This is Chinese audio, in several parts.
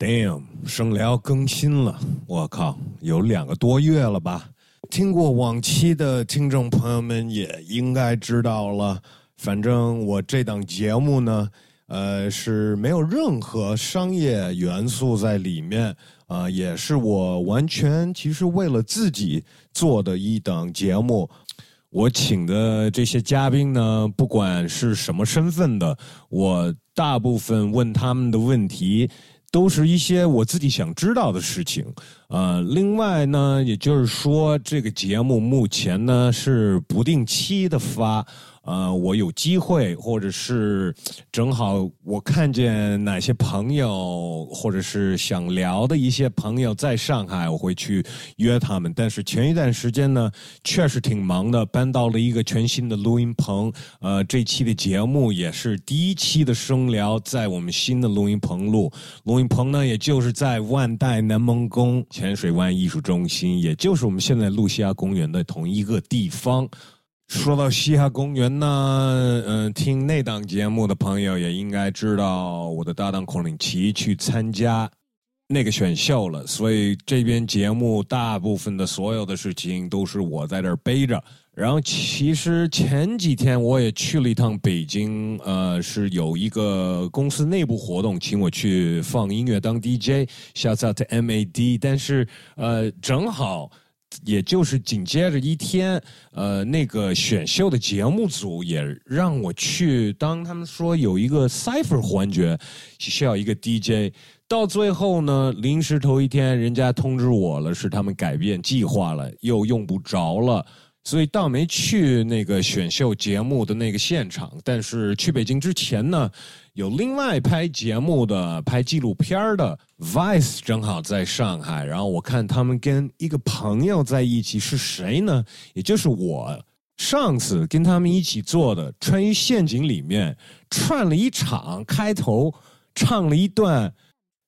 Damn，声聊更新了，我靠，有两个多月了吧？听过往期的听众朋友们也应该知道了，反正我这档节目呢，呃，是没有任何商业元素在里面，啊、也是我完全其实为了自己做的一档节目。我请的这些嘉宾呢，不管是什么身份的，我大部分问他们的问题，都是一些我自己想知道的事情。呃，另外呢，也就是说，这个节目目前呢是不定期的发。呃，我有机会，或者是正好我看见哪些朋友，或者是想聊的一些朋友在上海，我会去约他们。但是前一段时间呢，确实挺忙的，搬到了一个全新的录音棚。呃，这期的节目也是第一期的声聊，在我们新的录音棚录。录音棚呢，也就是在万代南梦宫浅水湾艺术中心，也就是我们现在露西亚公园的同一个地方。说到西哈公园呢，嗯、听那档节目的朋友也应该知道，我的搭档孔令奇去参加那个选秀了，所以这边节目大部分的所有的事情都是我在这儿背着。然后其实前几天我也去了一趟北京，呃，是有一个公司内部活动，请我去放音乐当 DJ，shout out to MAD，但是呃，正好。也就是紧接着一天，呃，那个选秀的节目组也让我去，当他们说有一个 cipher 环节需要一个 DJ，到最后呢，临时头一天人家通知我了，是他们改变计划了，又用不着了。所以倒没去那个选秀节目的那个现场，但是去北京之前呢，有另外拍节目的、拍纪录片的 Vice 正好在上海，然后我看他们跟一个朋友在一起，是谁呢？也就是我上次跟他们一起做的《穿越陷阱》里面串了一场，开头唱了一段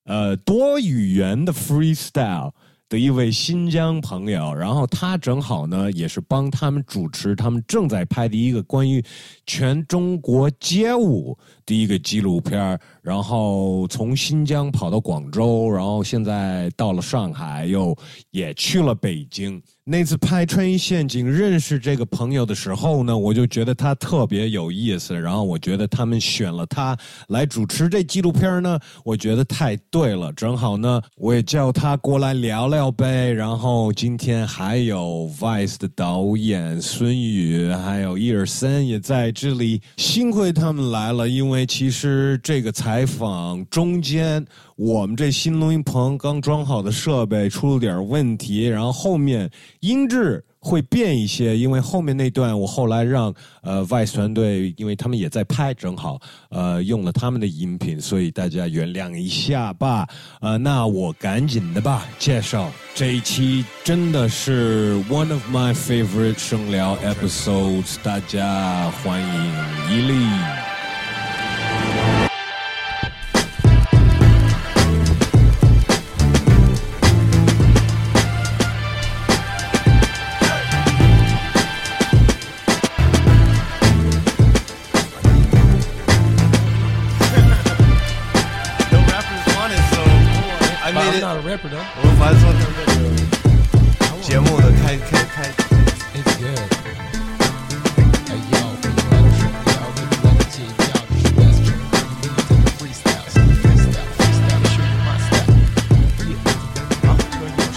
呃多语言的 freestyle。的一位新疆朋友，然后他正好呢也是帮他们主持他们正在拍的一个关于全中国街舞第一个纪录片然后从新疆跑到广州，然后现在到了上海，又也去了北京。那次拍《穿衣陷阱》认识这个朋友的时候呢，我就觉得他特别有意思，然后我觉得他们选了他来主持这纪录片呢，我觉得太对了。正好呢，我也叫他过来聊聊呗。然后今天还有 Vice 的导演孙宇，还有伊尔森也在这里，幸亏他们来了，因为其实这个采访中间。我们这新录音棚刚装好的设备出了点问题，然后后面音质会变一些，因为后面那段我后来让呃 Vice 团队，因为他们也在拍，正好呃用了他们的音频，所以大家原谅一下吧。呃，那我赶紧的吧，介绍这一期真的是 one of my favorite 声聊 episodes，大家欢迎伊利。I'm not a rapper though. 我们反正做这个节目的开开开，It's good. 哎呦，不要说要跟我的计较，只是 best 成功的这个 freestyle freestyle freestyle show you my style。好，突然有事。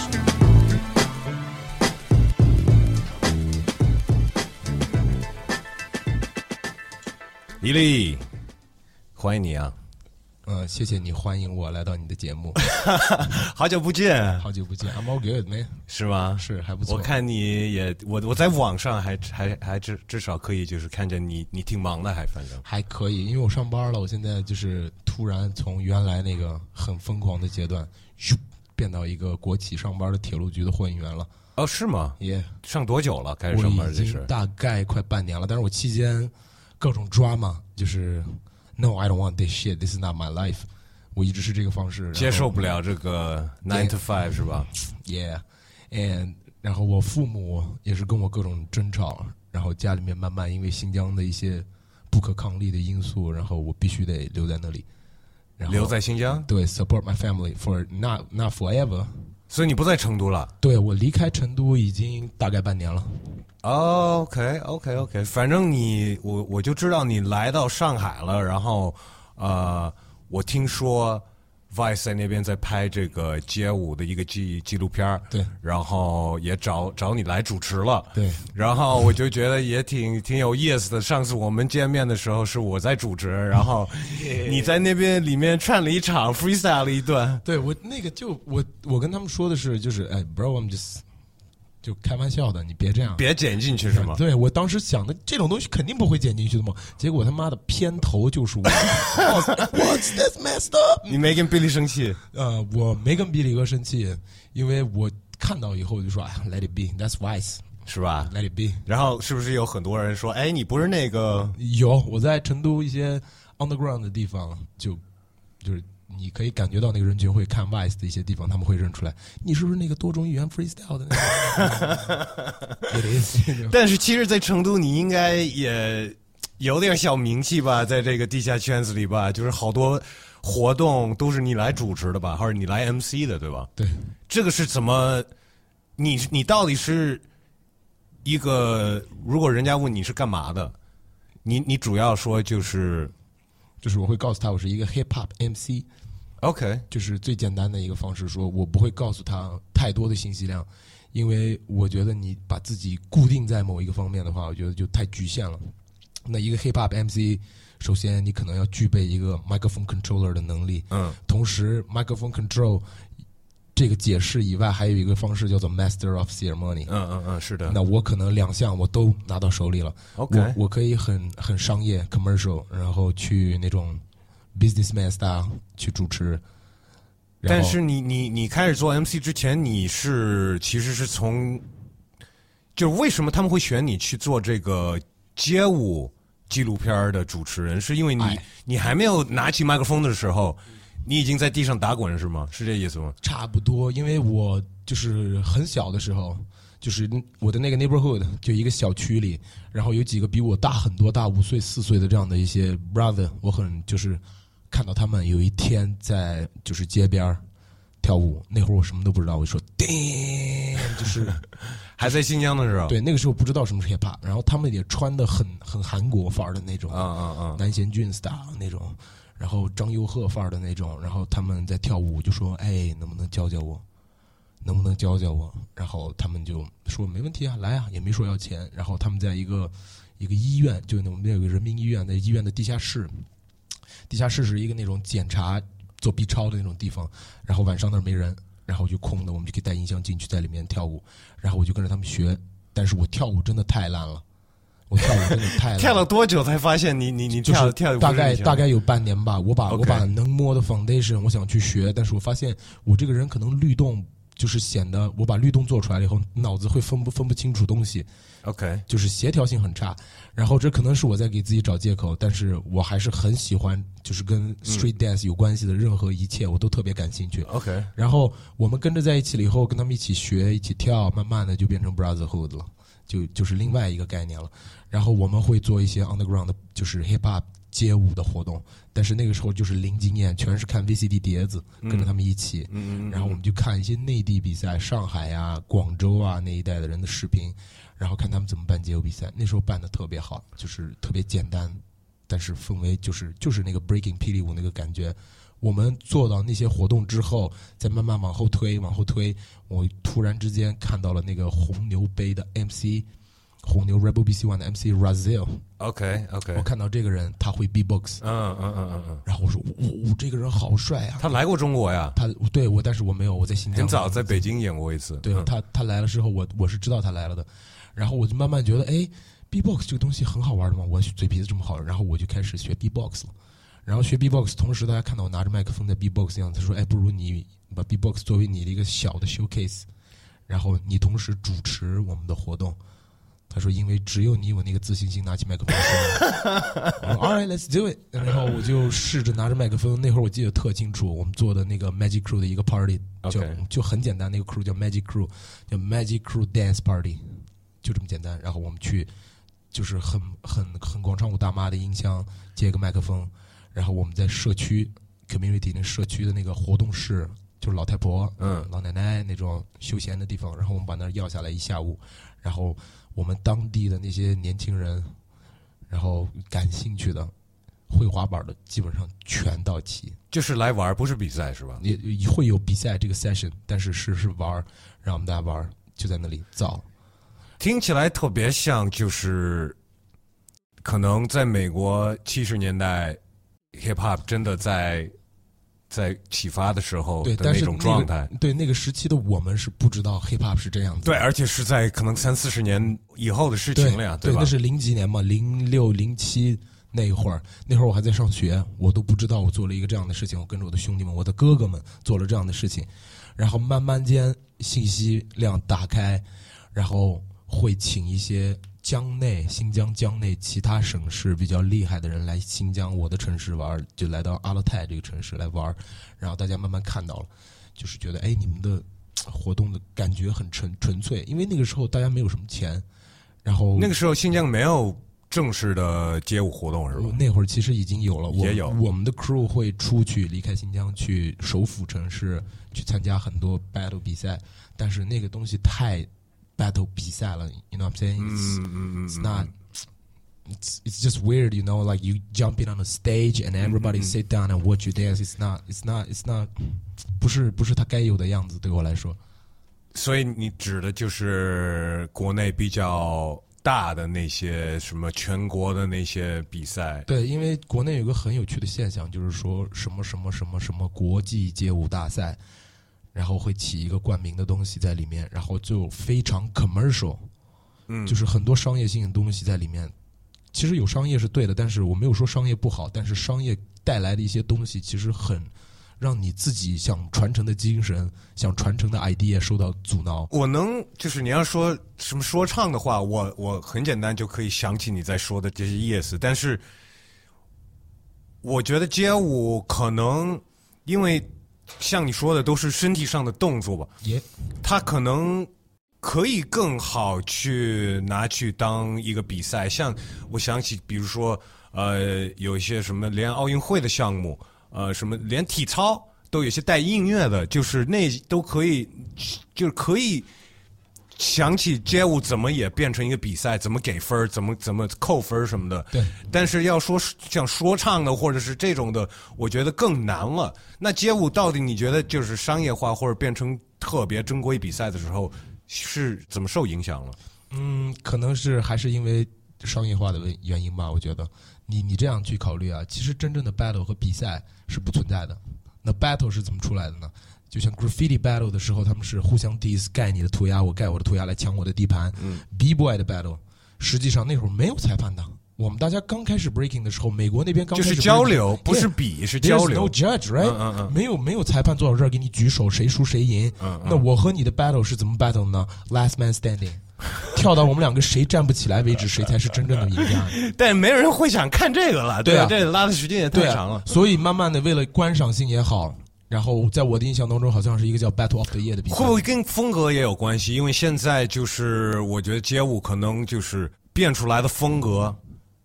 伊利，欢迎你啊！嗯，谢谢你欢迎我来到你的节目，好久不见，好久不见，I'm all good man，是吗？是还不错。我看你也，我我在网上还还还至至少可以，就是看见你你挺忙的，还反正还可以，因为我上班了，我现在就是突然从原来那个很疯狂的阶段，咻，变到一个国企上班的铁路局的货运员了，哦是吗？也、上多久了？开始上班这是？大概快半年了，但是我期间各种 drama，就是 No, I don't want this shit. This is not my life. 我一直是这个方式，接受不了这个 nine to five 是吧？Yeah, and 然后我父母也是跟我各种争吵，然后家里面慢慢因为新疆的一些不可抗力的因素，然后我必须得留在那里。然后留在新疆，对 support my family for not not forever。所以你不在成都了。对我离开成都已经大概半年了。OK OK OK，反正你我我就知道你来到上海了，然后呃，我听说 Vice 在那边在拍这个街舞的一个纪纪录片儿对。然后也找找你来主持了，对。然后我就觉得也挺挺有意思的。上次我们见面的时候是我在主持，然后 你在那边里面串了一场 freestyle 了一段，对我那个就我我跟他们说的是，就是哎，bro，I'm just 就开玩笑的，你别这样。别剪进去是吗？对我当时想的这种东西肯定不会剪进去的嘛，结果他妈的片头就是我，What's this messed up？你没跟 Billy 生气？呃，我没跟比利哥生气，因为我看到以后就说，哎，Let it be，That's wise，是吧？Let？it be。然后是不是有很多人说，哎，你不是那个？有我在成都一些 underground 的地方，就就是你可以感觉到那个人群会看 Vice 的一些地方，他们会认出来，你是不是那个多种语言 freestyle 的 但是其实，在成都你应该也有点小名气吧，在这个地下圈子里吧，就是好多活动都是你来主持的吧，或者你来 MC 的，对吧？对，这个是怎么？你你到底是一个？如果人家问你是干嘛的，你你主要说就是就是我会告诉他我是一个 hip hop MC，OK，就是最简单的一个方式，说我不会告诉他太多的信息量，因为我觉得你把自己固定在某一个方面的话，我觉得就太局限了。那一个 hip hop MC，首先你可能要具备一个 microphone controller 的能力，嗯同时 microphone control 这个解释以外，还有一个方式叫做 master of ceremony。嗯嗯嗯，是的那我可能两项我都拿到手里了。，OK，我我可以很很商业 commercial，然后去那种 businessman style 去主持。但是你你你开始做 MC 之前，你是其实是从，就是为什么他们会选你去做这个街舞纪录片的主持人？是因为你、哎你还没有拿起麦克风的时候，你已经在地上打滚是吗？是这意思吗？差不多，因为我就是很小的时候，就是我的那个 neighborhood 就一个小区里，然后有几个比我大很多，大五岁、四岁的这样的一些 brother，我很就是看到他们有一天在就是街边儿跳舞，那会儿我什么都不知道，我就说 damn，就是还在新疆的时候？对那个时候不知道什么是 hip hop，然后他们也穿的很很韩国范儿的那种，啊啊啊！南贤俊 style 那种，然后张佑赫范儿的那种，然后他们在跳舞，就说：“哎，能不能教教我？能不能教教我？”然后他们就说：“没问题啊，来啊，也没说要钱。”然后他们在一个一个医院，就那我们有个人民医院，在医院的地下室，地下室是一个那种检查做 B 超的那种地方，然后晚上那儿没人，然后就空的，我们就可以带音箱进去，在里面跳舞，然后我就跟着他们学，但是我跳舞真的太烂了，我跳舞真的太烂了，跳了多久才发现你你你就是跳跳大概大概有半年吧。我把我把能摸的 foundation 我想去学，但是我发现我这个人可能律动就是显得我把律动做出来了以后，脑子会分不分不清楚东西，OK 就是协调性很差。然后这可能是我在给自己找借口，但是我还是很喜欢就是跟 street dance 有关系的任何一切，我都特别感兴趣。OK 然后我们跟着在一起了以后，跟他们一起学，一起跳，慢慢的就变成 brotherhood 了，就就是另外一个概念了。然后我们会做一些 underground 的，就是 hip hop 街舞的活动，但是那个时候就是零经验，全是看 VCD 碟子，跟着他们一起。嗯嗯然后我们就看一些内地比赛，上海啊、广州啊那一带的人的视频，然后看他们怎么办街舞比赛。那时候办的特别好，就是特别简单，但是氛围就是就是那个 breaking 霹雳舞那个感觉。我们做到那些活动之后，再慢慢往后推，往后推，我突然之间看到了那个红牛杯的 MC，红牛 Rebel BC One 的 MC Razil，OK OK，我看到这个人他会 B-box，嗯嗯嗯嗯嗯，然后我说我我这个人好帅啊！他来过中国呀，他对我，但是我没有，我在新疆很早在北京演过一次。嗯对他，他来了之后，我我是知道他来了的，然后我就慢慢觉得，哎，B-box 这个东西很好玩的嘛，我嘴皮子这么好，然后我就开始学 B-box 了。然后学 B-box，同时大家看到我拿着麦克风在 B-box 样子，他说，哎，不如你把 B-box 作为你的一个小的 showcase，然后你同时主持我们的活动。他说，因为只有你有那个自信心，拿起麦克风说。All right, let's do it。然后我就试着拿着麦克风，那会儿我记得特清楚，我们做的那个 Magic Crew 的一个 party，就就很简单，那个 crew 叫 Magic Crew，叫 Magic Crew Dance Party，就这么简单。然后我们去，就是很很很广场舞大妈的音箱，接个麦克风，然后我们在社区 community 那社区的那个活动室，就是老太婆、嗯老奶奶那种休闲的地方，然后我们把那儿要下来一下午，然后我们当地的那些年轻人，然后感兴趣的。会滑板的基本上全到齐，就是来玩，不是比赛是吧？也也会有比赛这个 session，但是是是玩儿，让我们大家玩儿，就在那里造。听起来特别像，就是可能在美国七十年代，hip hop 真的在在启发的时候对，的那种状态个。对那个时期的我们是不知道 hip hop 是这样子的。对，而且是在可能三四十年以后的事情了呀，对，吧那？是零几年嘛，零六零七那会儿，那会儿我还在上学，我都不知道我做了一个这样的事情，我跟着我的兄弟们、我的哥哥们做了这样的事情，然后慢慢间信息量打开，然后会请一些江内、新疆江内其他省市比较厉害的人来新疆我的城市玩，就来到阿勒泰这个城市来玩，然后大家慢慢看到了，就是觉得哎，你们的活动的感觉很纯纯粹，因为那个时候大家没有什么钱，然后那个时候新疆没有正式的街舞活动是吧？那会儿其实已经有了，我也有我们的 crew 会出去离开新疆，去首府城市去参加很多 battle 比赛，但是那个东西太 battle 比赛了，you know what I'm 嗯 it's not. It's it's just weird, you know. Like you jumping on a stage and everybody sit down and watch you dance. It's not. It's not. It's not. 不是不是他该有的样子，对我来说。所以你指的就是国内比较大的那些什么全国的那些比赛，对，因为国内有个很有趣的现象，就是说什么什么什么什么国际街舞大赛，然后会起一个冠名的东西在里面，然后就非常 commercial，嗯，就是很多商业性的东西在里面。其实有商业是对的，但是我没有说商业不好，但是商业带来的一些东西其实很让你自己想传承的精神、想传承的 idea 受到阻挠。我能就是你要说什么说唱的话，我我很简单就可以想起你在说的这些意思，但是我觉得街舞可能因为像你说的都是身体上的动作吧，也他可能可以更好去拿去当一个比赛。像我想起，比如说呃，有一些什么连奥运会的项目，呃，什么连体操都有些带音乐的，就是那都可以，就是可以。想起街舞怎么也变成一个比赛，怎么给分儿怎么怎么扣分儿什么的。对，但是要说像说唱的或者是这种的，我觉得更难了。那街舞到底你觉得就是商业化或者变成特别正规比赛的时候，是怎么受影响了？嗯，可能是还是因为商业化的原原因吧。我觉得你你这样去考虑啊，其实真正的 battle 和比赛是不存在的。那 battle 是怎么出来的呢？就像 graffiti battle 的时候，他们是互相 diss，盖你的涂鸦，我盖我的涂鸦来抢我的地盘。嗯 B boy 的 battle，实际上那会儿没有裁判的。我们大家刚开始 breaking 的时候，美国那边刚开始就是交流，不是比，是 There's no。judge, right？、嗯嗯嗯没有没有裁判坐到这儿给你举手，谁输谁赢。嗯嗯那我和你的 battle 是怎么 battle 呢？Last man standing，跳到我们两个谁站不起来为止，谁才是真正的赢家。但没人会想看这个了，对啊吧这拉的时间也太长了。所以慢慢的为了观赏性也好，然后在我的印象当中，好像是一个叫 Battle of the Year 的比赛。会不会跟风格也有关系？因为现在就是我觉得街舞可能就是变出来的风格，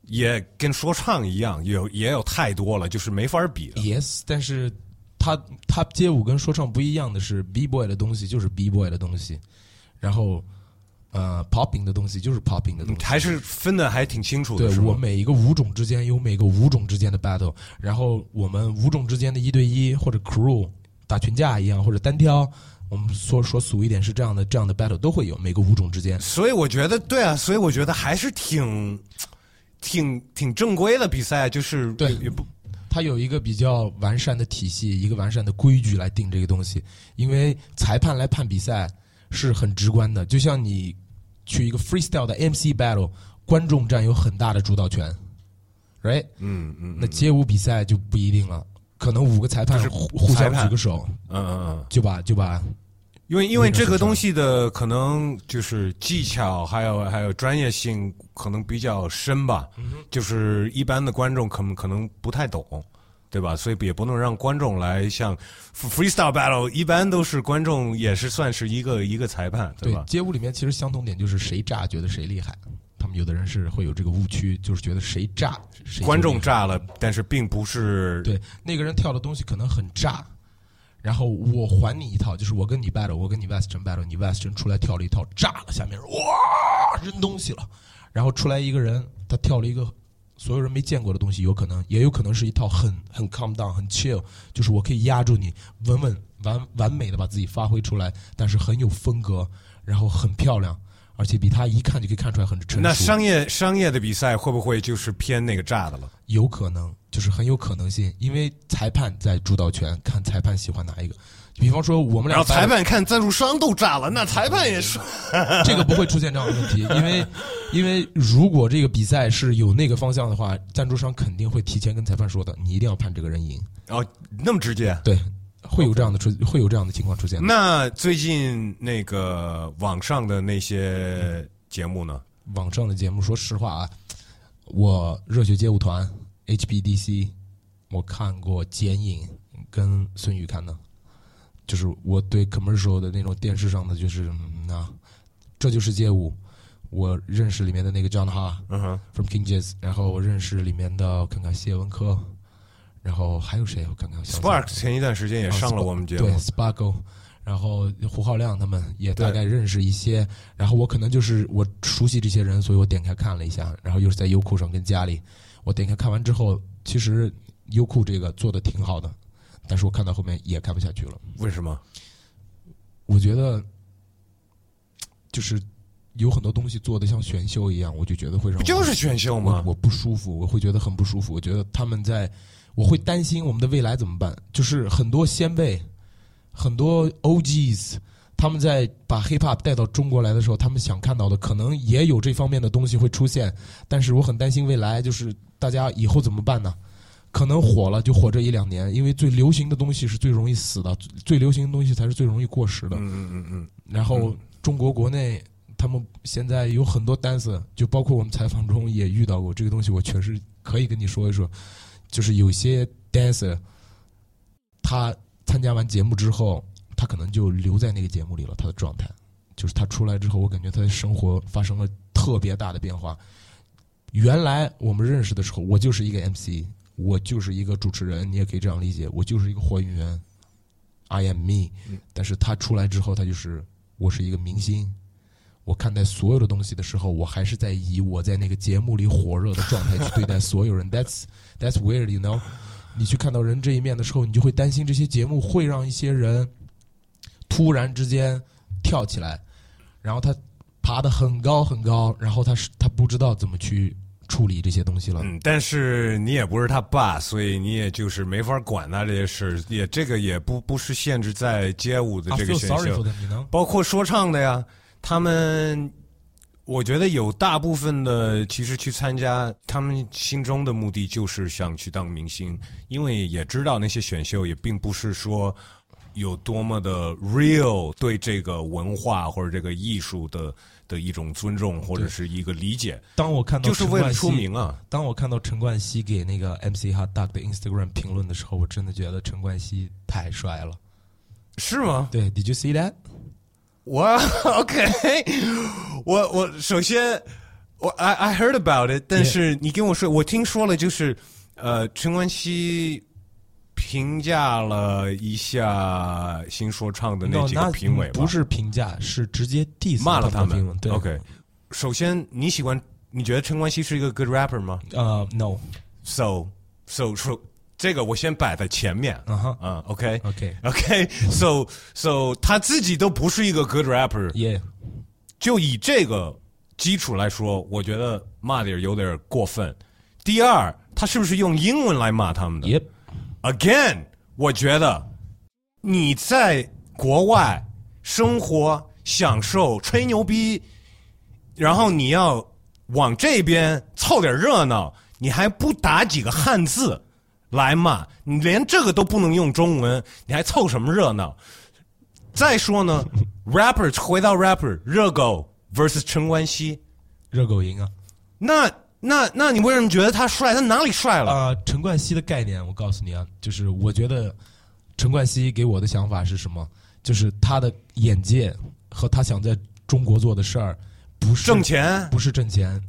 也跟说唱一样，有也有太多了，就是没法比了。Yes，但是他他街舞跟说唱不一样的是，B boy 的东西就是 B boy 的东西，然后呃 popping 的东西就是 popping 的东西。还是分的还挺清楚的，对我每一个舞种之间有每个舞种之间的 battle，然后我们舞种之间的一对一或者 crew 打群架一样，或者单挑，我们说说俗一点是这样的这样的 battle 都会有每个舞种之间。所以我觉得对啊，所以我觉得还是挺挺挺正规的比赛，就是对也不它有一个比较完善的体系，一个完善的规矩来定这个东西。因为裁判来判比赛是很直观的，就像你去一个 freestyle 的 MC battle，观众占有很大的主导权，right？嗯嗯那街舞比赛就不一定了，可能五个裁判是互互相举个手，嗯嗯嗯，就把就把因为因为这个东西的可能就是技巧，还有还有专业性可能比较深吧，就是一般的观众可能可能不太懂。对吧？所以也不能让观众来像 freestyle battle，一般都是观众也是算是一个一个裁判，对吧？街舞里面其实相同点就是谁炸觉得谁厉害，他们们有的人是会有这个误区，就是觉得谁炸，谁观众炸了，但是并不是对那个人跳的东西可能很炸，然后我还你一套，就是我跟你 battle，我跟你 Western battle，你 Western 出来跳了一套炸了，下面人哇扔东西了，然后出来一个人他跳了一个所有人没见过的东西，有可能也有可能是一套很很 calm down 很 chill，就是我可以压住你，稳稳完完美的把自己发挥出来，但是很有风格，然后很漂亮，而且比他一看就可以看出来很成熟。那商业商业的比赛会不会就是偏那个炸的了？有可能，就是很有可能性，因为裁判在主导权，看裁判喜欢哪一个。比方说我们俩然后裁判看赞助商都炸了，那裁判也是。这个不会出现这样的问题，因为因为如果这个比赛是有那个方向的话，赞助商肯定会提前跟裁判说的，你一定要判这个人赢。哦，那么直接。对，会有这样的出，会有这样的情况出现。那最近那个网上的那些节目呢？网上的节目，说实话啊，我热血街舞团 HBDC，我看过剪影跟孙宇看的，就是我对 commercial 的那种电视上的，就是嗯那、这就是街舞。我认识里面的那个 John Ha 嗯哼，from King Jazz，然后我认识里面的我看看谢文科，然后还有谁？我看看 Spark 前一段时间也上了我们节目对，Sparkle，然后胡浩亮他们也大概认识一些，然后我可能就是我熟悉这些人，所以我点开看了一下，然后又是在优酷上跟家里，我点开看完之后，其实优酷这个做的挺好的，但是我看到后面也看不下去了，为什么？我觉得就是有很多东西做的像选秀一样，我就觉得会让就是选秀吗？我我不舒服，我会觉得很不舒服。我觉得他们在，我会担心我们的未来怎么办？就是很多先辈，很多 OGs，他们在把 hip hop 带到中国来的时候，他们想看到的可能也有这方面的东西会出现，但是我很担心未来，就是大家以后怎么办呢？可能火了就火这一两年，因为最流行的东西是最容易死的，最最流行的东西才是最容易过时的。嗯嗯嗯嗯，然后中国国内他们现在有很多 dancer，就包括我们采访中也遇到过这个东西，我确实可以跟你说一说，就是有些 dancer，他参加完节目之后，他可能就留在那个节目里了，他的状态，就是他出来之后，我感觉他的生活发生了特别大的变化。原来我们认识的时候，我就是一个 MC，我就是一个主持人，你也可以这样理解，我就是一个货运员，I am me。但是他出来之后，他就是我是一个明星。我看待所有的东西的时候，我还是在以我在那个节目里火热的状态去对待所有人。That's that's weird, you know。你去看到人这一面的时候，你就会担心这些节目会让一些人突然之间跳起来，然后他爬得很高很高，然后他是他不知道怎么去处理这些东西了。嗯，但是你也不是他爸，所以你也就是没法管他这些事，也这个也不不是限制在街舞的这个选秀。包括说唱的呀，他们。我觉得有大部分的其实去参加，他们心中的目的就是想去当明星，因为也知道那些选秀也并不是说有多么的 real 对这个文化或者这个艺术的的一种尊重或者是一个理解，当我看到就是为了出名啊。当我看到陈冠希给那个 MC Hot Dog 的 Instagram 评论的时候，我真的觉得陈冠希太帅了。是吗？对，Did you see that？我 OK，我我首先我 I I heard about it，但是你跟我说，我听说了，就是呃，陈冠希评价了一下新说唱的那几个评委吧，不是评价，是直接 diss 骂了他们 OK，首先你喜欢，你觉得陈冠希是一个 good rapper 吗？呃、n o？So so so 这个我先摆在前面，嗯哼啊，OK。OK OK，so so 他自己都不是一个 good rapper，Yeah，就以这个基础来说，我觉得骂的有点过分。第二，他是不是用英文来骂他们的？Yep，？Again，我觉得你在国外生活、享受、吹牛逼，然后你要往这边凑点热闹，你还不打几个汉字来骂，你连这个都不能用中文，你还凑什么热闹？再说呢，rapper 回到 rapper，热狗 versus 陈冠希，热狗赢啊！那那那你为什么觉得他帅？他哪里帅了？啊、陈冠希的概念，我告诉你啊，就是我觉得陈冠希给我的想法是什么？就是他的眼界和他想在中国做的事儿，不是挣钱不是挣钱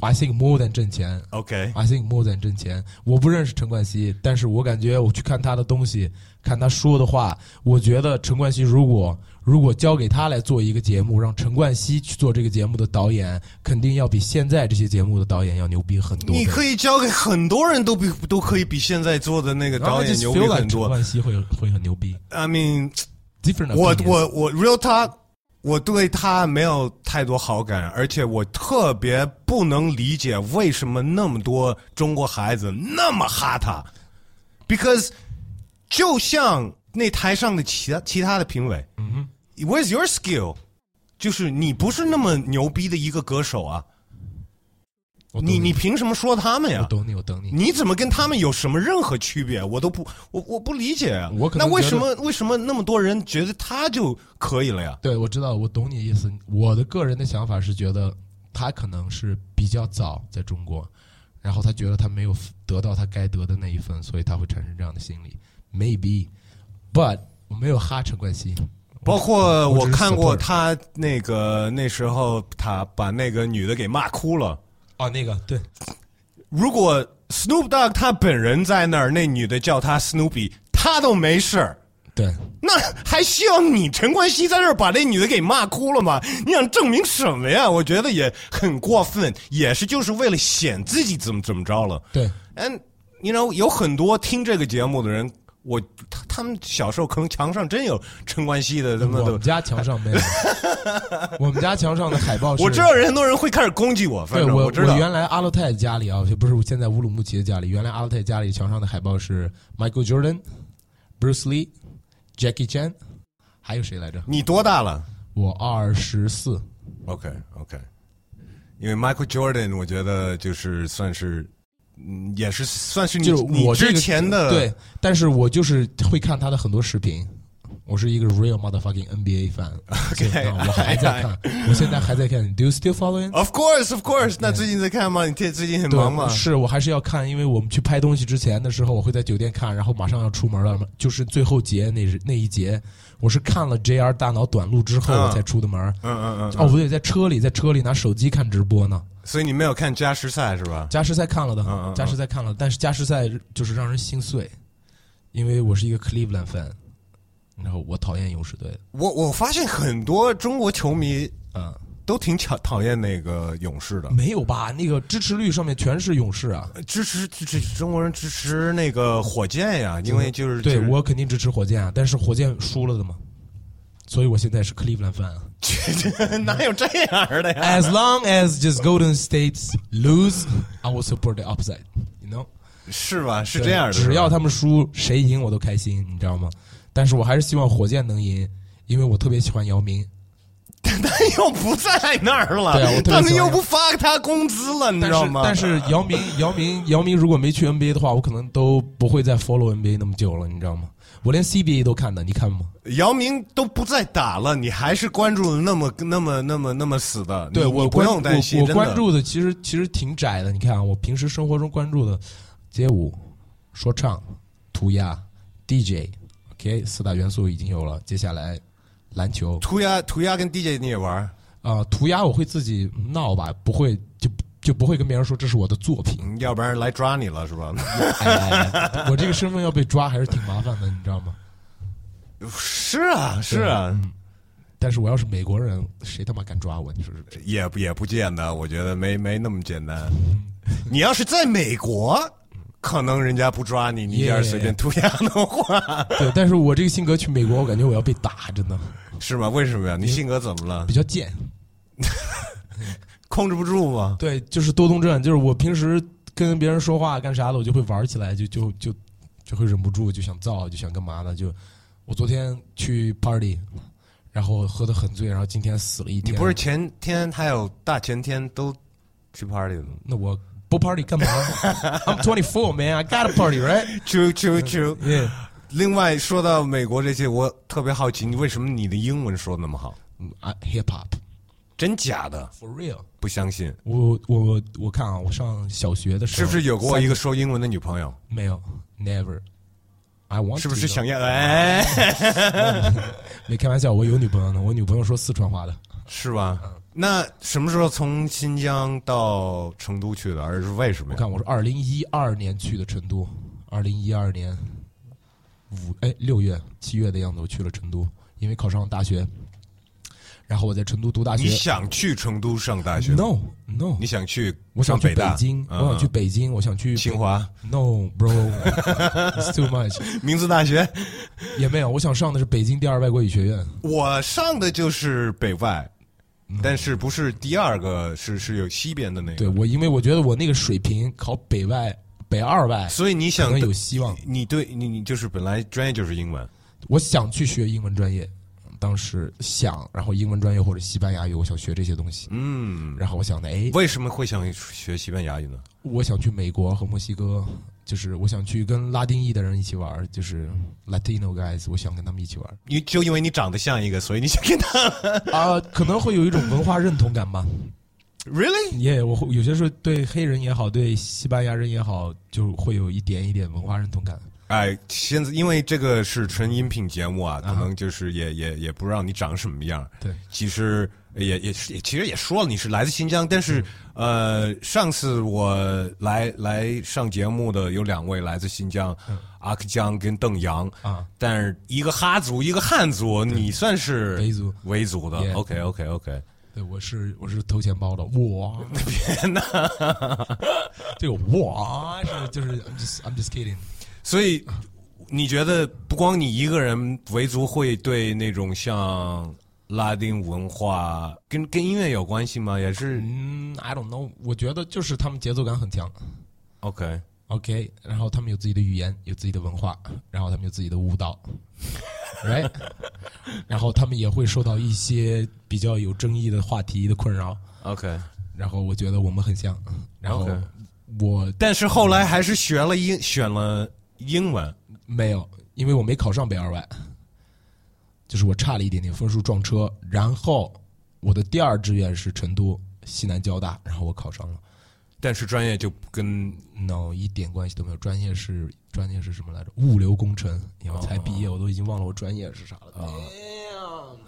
，I think more than 挣钱。？OK，I think more than 挣钱。我不认识陈冠希，但是我感觉我去看他的东西，看他说的话，我觉得陈冠希如果如果交给他来做一个节目，让陈冠希去做这个节目的导演，肯定要比现在这些节目的导演要牛逼很多。你可以交给很多人都比都可以比现在做的那个导演牛逼很多陈。冠希会会很牛逼。I mean，Different，我我我 real talk，我对他没有太多好感，而且我特别不能理解为什么那么多中国孩子那么哈他，because 就像那台上的其他其他的评委，嗯哼，Where's your skill？就是你不是那么牛逼的一个歌手啊，你你凭什么说他们呀？我懂你，我懂你。你怎么跟他们有什么任何区别？我都不，我我不理解啊。我可能那为什么为什么那么多人觉得他就可以了呀？对，我知道，我懂你的意思。我的个人的想法是觉得他可能是比较早在中国，然后他觉得他没有得到他该得的那一份，所以他会产生这样的心理。Maybe，but 我没有哈陈冠希，包括我看过他那个那时候他把那个女的给骂哭了。哦，那个对，如果 Snoop Dogg 他本人在那儿，那女的叫他 Snoopy，他都没事儿。对，那还需要你陈冠希在这儿把那女的给骂哭了吗？你想证明什么呀？我觉得也很过分，也是就是为了显自己怎么怎么着了。对，And you know，有很多听这个节目的人，我他他们小时候可能墙上真有陈冠希的他妈的我们，家墙上没有，我们家墙上的海报是，我知道人很多人会开始攻击我，反对我我知道。原来阿勒泰家里啊，就不是现在乌鲁木齐的家里，原来阿勒泰家里墙上的海报是 Michael Jordan、Bruce Lee、Jackie Chan，还有谁来着？你多大了我二十四。？OK OK，因为 Michael Jordan，我觉得就是算是，嗯，也是算是你我这个前的对，但是我就是会看他的很多视频。我是一个 real motherfucking NBA fan，OK 还在看，我现在还在看。Do you still following？Of course, of course。那最近在看吗？你最最近很忙吗，？是我还是要看，因为我们去拍东西之前的时候，我会在酒店看，然后马上要出门了，就是最后节那那一节，我是看了 JR 大脑短路之后嗯我才出的门。嗯嗯嗯。哦，不对，在车里，在车里拿手机看直播呢。所以你没有看加时赛是吧？加时赛看了的嗯嗯嗯，加时赛看了，但是加时赛就是让人心碎，因为我是一个 Cleveland fan，然后我讨厌勇士队，我我发现很多中国球迷啊，都挺讨讨厌那个勇士的，没有吧？那个支持率上面全是勇士啊，支持支持中国人支持那个火箭呀，因为就是对就是我肯定支持火箭啊，但是火箭输了的嘛，所以我现在是 Cleveland fan 啊。哪有这样的呀？As long as just Golden States lose, I will support the upside. You know，是吧？是这样的，只要他们输，谁赢我都开心，你知道吗？但是我还是希望火箭能赢，因为我特别喜欢姚明。他又不在那儿了，对啊他们又不发他工资了，你知道吗？但是姚明姚明姚明如果没去 NBA 的话，我可能都不会再 follow NBA 那么久了，你知道吗？我连 CBA 都看的，你看吗？姚明都不再打了，你还是关注的那么那么那么那么死的，对我不用担心，我关注的其实其实挺窄的。你看啊，我平时生活中关注的街舞、说唱、涂鸦、DJ，OK，、四大元素已经有了。接下来篮球涂鸦涂鸦跟 DJ 你也玩儿？啊、涂鸦我会自己闹吧，不会就就不会跟别人说这是我的作品。嗯要不然来抓你了是吧？哎，我这个身份要被抓还是挺麻烦的，你知道吗？是啊是啊，但是我要是美国人，谁他妈敢抓我？你说是不是？也不也不见得，我觉得没没那么简单。你要是在美国，可能人家不抓你，你要是随便涂鸦的话，对，但是我这个性格去美国，我感觉我要被打，真的是吗？为什么呀？你性格怎么了比？较贱。控制不住嘛？对，就是多动症，就是我平时跟别人说话干啥的，我就会玩起来，就就就就会忍不住，就想造，就想干嘛的。就我昨天去 party，然后喝得很醉，然后今天死了一天你。不是前天还有大前天都去 party 了吗？那我不 party 干嘛？I'm twenty four man, I got a party, right? True, true, true.！Yeah. 另外说到美国这些，我特别好奇，你为什么你的英文说的那么好？嗯啊，hip hop 真假的？for real。不相信？我我我看啊，我上小学的时候是不是有过一个说英文的女朋友？没有？Never。I want 是不是想要？哎，没开玩笑，我有女朋友呢。我女朋友说四川话的。是吧？那什么时候从新疆到成都去的？而是为什么呀？我看我是二零一二年去的成都，二零一二年五哎六月七月的样子，我去了成都，因为考上了大学，然后我在成都读大学你。想去成都上大学 No No，你想去我想去北京，嗯我想去北京，我想去清华 No bro，it's too much，名字大学。也没有，我想上的是北京第二外国语学院。我上的就是北外，嗯但是不是第二个，是是有西边的那个。对我，因为我觉得我那个水平考北外、北二外所以你想有希望。你对你你就是本来专业就是英文，我想去学英文专业，当时想，然后英文专业或者西班牙语，我想学这些东西。嗯，然后我想的，哎，为什么会想学西班牙语呢？我想去美国和墨西哥，就是我想去跟拉丁裔的人一起玩，就是 Latino guys，我想跟他们一起玩。你就因为你长得像一个，所以你想跟他啊、可能会有一种文化认同感吧。really？也、我会有些时候对黑人也好，对西班牙人也好，就会有一点一点文化认同感。哎，现在因为这个是纯音频节目啊，可能就是也也也不知道你长什么样。对，其实也也是，也其实也说了你是来自新疆，但是、呃，上次我来来上节目的有两位来自新疆，阿克江跟邓阳啊，但是一个哈族，一个汉族，你算是维族。维族的。OK OK OK，对，我是我是偷钱包的，我！天哪，这个我是就是 I'm just I'm just kidding。所以你觉得不光你一个人维族会对那种像拉丁文化跟跟音乐有关系吗？也是嗯，I don't know，我觉得就是他们节奏感很强。OK。OK，然后他们有自己的语言，有自己的文化，然后他们有自己的舞蹈，right？然后他们也会受到一些比较有争议的话题的困扰，OK，然后我觉得我们很像，然后我但是后来还是学了英选了英文。没有，因为我没考上北二外，就是我差了一点点分数撞车，然后我的第二志愿是成都西南交大，然后我考上了。但是专业就跟 no 一点关系都没有，专业是专业是什么来着？物流工程。我才毕业，我都已经忘了我专业是啥了。Damn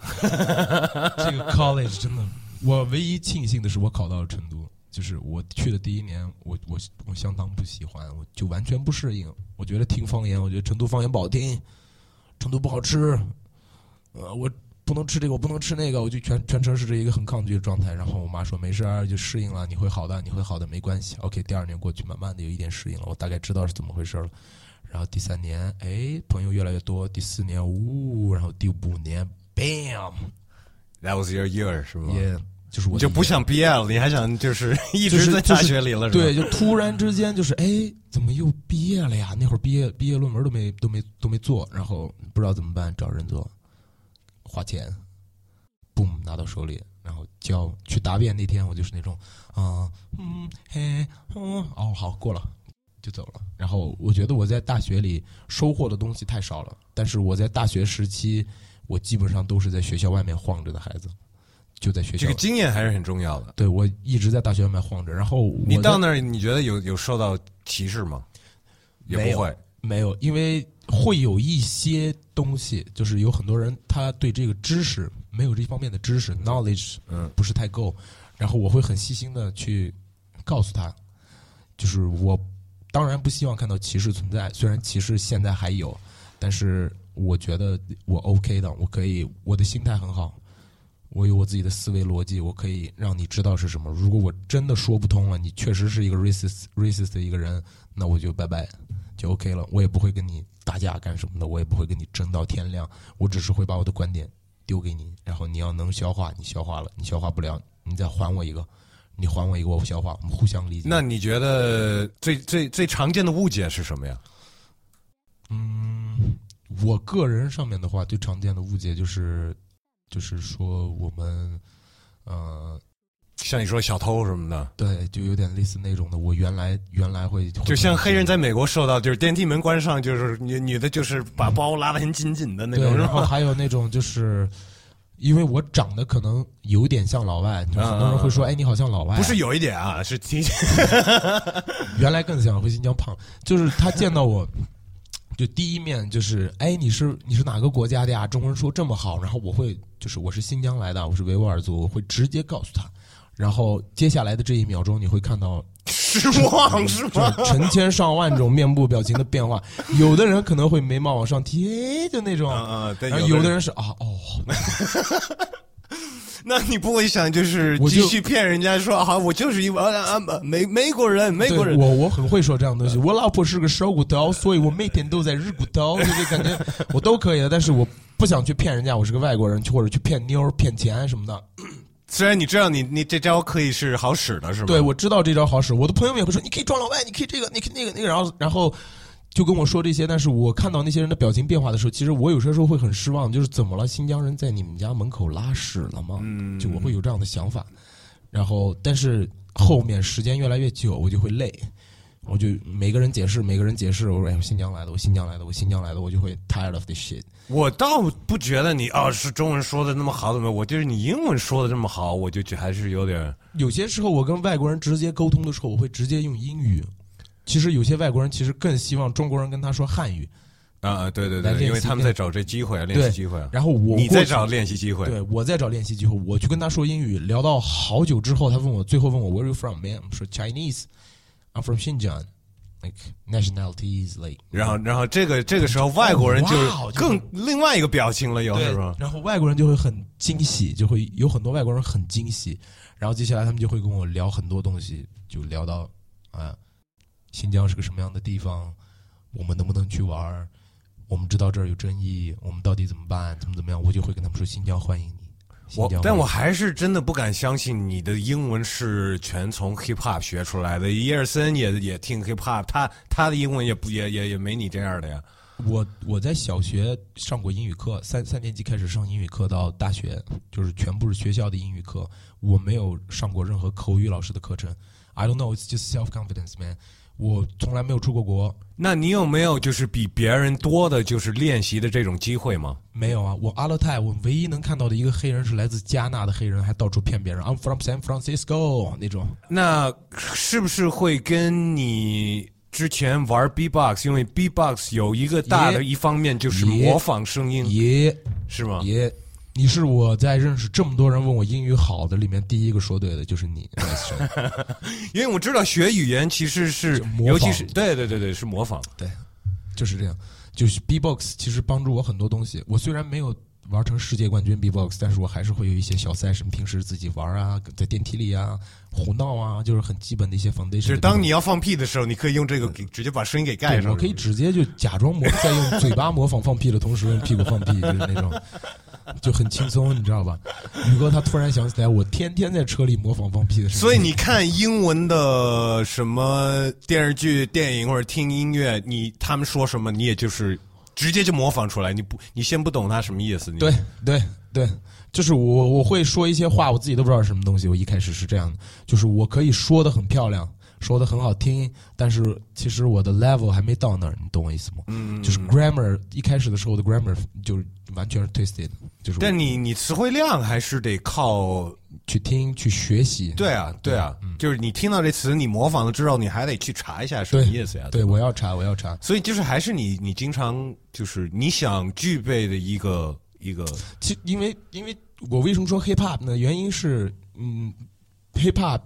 这个 college 真的，我唯一庆幸的是我考到了成都。就是我去的第一年，我我我相当不喜欢，我就完全不适应。我觉得听方言，我觉得成都方言不好听，成都不好吃，呃，我不能吃这个，我不能吃那个，我就全全程是这一个很抗拒的状态。然后我妈说没事儿，就适应了，你会好的，你会好的，没关系。OK，第二年过去，慢慢的有一点适应了，我大概知道是怎么回事了。然后第三年，哎，朋友越来越多。第四年，呜，然后第五年，bam，That was your year 是吗？也就是我就不想毕业了，你还想就是一直在大学里了，对，就突然之间就是哎，怎么又毕业了呀？那会儿毕业毕业论文都没都没都没做，然后不知道怎么办，找人做，花钱，boom 拿到手里，然后交去答辩那天，我就是那种啊嗯嘿嗯哦好过了就走了。然后我觉得我在大学里收获的东西太少了，但是我在大学时期，我基本上都是在学校外面晃着的孩子，就在学校这个。经验还是很重要的。对，我一直在大学外面晃着，然后你到那儿，你觉得有有受到歧视吗？也不会。没有，因为会有一些东西，就是有很多人他对这个知识没有这方面的知识，knowledge 嗯不是太够，然后我会很细心的去告诉他，就是我当然不希望看到歧视存在，虽然歧视现在还有，但是我觉得我 OK 的，我可以，我的心态很好。我有我自己的思维逻辑，我可以让你知道是什么。如果我真的说不通了，你确实是一个 racist racist 的一个人，那我就拜拜，就 OK 了。我也不会跟你打架干什么的，我也不会跟你争到天亮。我只是会把我的观点丢给你，然后你要能消化，你消化了；你消化不了，你再还我一个，你还我一个，我消化，我们互相理解。那你觉得最最最常见的误解是什么呀？嗯，我个人上面的话，最常见的误解就是，就是说我们，呃，像你说小偷什么的，对，就有点类似那种的。我原来原来会，就像黑人在美国受到，就是电梯门关上，就是女女的，就是把包拉得很紧紧的那，种，是然后？还有那种就是。因为我长得可能有点像老外，就很多人会说：“哎，你好像老外啊。”不是有一点啊，是挺 原来更像回新疆胖，就是他见到我，就第一面就是，哎，你是你是哪个国家的呀？中文说这么好，然后我会就是我是新疆来的，我是维吾尔族，我会直接告诉他。然后接下来的这一秒钟，你会看到 失望是就吗？成千上万种面部表情的变化。有的人可能会眉毛往上提，哎，就那种。啊啊，对，有的人，人是啊哦，那你不会想就是继续骗人家说啊，我就是一个啊啊美美国人，美国人，我我很会说这样的东西。我老婆是个瘦骨刀，所以我每天都在日骨刀，就是感觉我都可以的。但是我不想去骗人家，我是个外国人，或者去骗妞儿、骗钱什么的。虽然你知道你你这招可以是好使的，是吧？对，我知道这招好使，我的朋友们也会说，你可以装老外，你可以这个，你可以那个那个，然后然后就跟我说这些。但是我看到那些人的表情变化的时候，其实我有些时候会很失望，就是怎么了？新疆人在你们家门口拉屎了吗？嗯就我会有这样的想法。然后，但是后面时间越来越久，我就会累。我就每个人解释，每个人解释，我说哎，我新疆来的，我新疆来的，我新疆来的，我就会 tired of this shit。我倒不觉得你啊是中文说的那么好，怎么？我就是你英文说的这么好，我就觉还是有点有些时候我跟外国人直接沟通的时候，我会直接用英语。其实有些外国人其实更希望中国人跟他说汉语，啊，对对对，因为他们在找这机会啊，练习机会啊。然后我你在找练习机会，对我在找练习机会，我去跟他说英语，聊到好久之后，他问我，最后问我 Where are you from, man？我说 Chinese，I'm from Xinjiang。Like nationality is like 然后然后这个这个时候外国人就更另外一个表情了，有对是吧？然后外国人就会很惊喜，就会有很多外国人很惊喜，然后接下来他们就会跟我聊很多东西，就聊到啊，新疆是个什么样的地方，我们能不能去玩儿？我们知道这儿有争议，我们到底怎么办？怎么怎么样？我就会跟他们说，新疆欢迎你。我但我还是真的不敢相信你的英文是全从 hip hop 学出来的。伊尔森也也听 hip hop，他他的英文也不也也也没你这样的呀。我我在小学上过英语课，三三年级开始上英语课，到大学就是全部是学校的英语课，我没有上过任何口语老师的课程。I don't know, it's just self confidence, man。我从来没有出过国，那你有没有就是比别人多的就是练习的这种机会吗？没有啊。我阿勒泰，我唯一能看到的一个黑人是来自加纳的黑人，还到处骗别人，I'm from San Francisco 那种。那是不是会跟你之前玩 B-box，因为 B-box 有一个大的一方面就是模仿声音，也是吗？也，你是我在认识这么多人问我英语好的里面第一个说对的，就是你。因为我知道学语言其实是尤其是对对对对是模仿。对，就是这样。就是 B-box 其实帮助我很多东西。我虽然没有玩成世界冠军 B-box，但是我还是会有一些小 session，平时自己玩啊，在电梯里啊胡闹啊，就是很基本的一些 foundation。就是当你要放屁的时候，你可以用这个给直接把声音给盖对，上。我可以直接就假装模，在用嘴巴模仿放屁的同时用屁股放屁，就是那种，就很轻松，你知道吧？宇哥他突然想起来，我天天在车里模仿放屁的声音。所以你看英文的什么电视剧、电影或者听音乐，你他们说什么，你也就是直接就模仿出来。你不，你先不懂他什么意思。你对对对，就是我我会说一些话，我自己都不知道是什么东西。我一开始是这样的，就是我可以说的很漂亮，说的很好听，但是其实我的 level 还没到那儿，你懂我意思吗？嗯，就是 grammar 一开始的时候的 grammar 就是完全是 twisted，就是但你你词汇量还是得靠。去听去学习。对啊，对啊，就是你听到这词，你模仿了之后，你还得去查一下什么意思呀？对，吧我要查，我要查。所以就是还是你你经常就是你想具备的一个一个其因为因为我为什么说 hip hop 呢？原因是，嗯，hip hop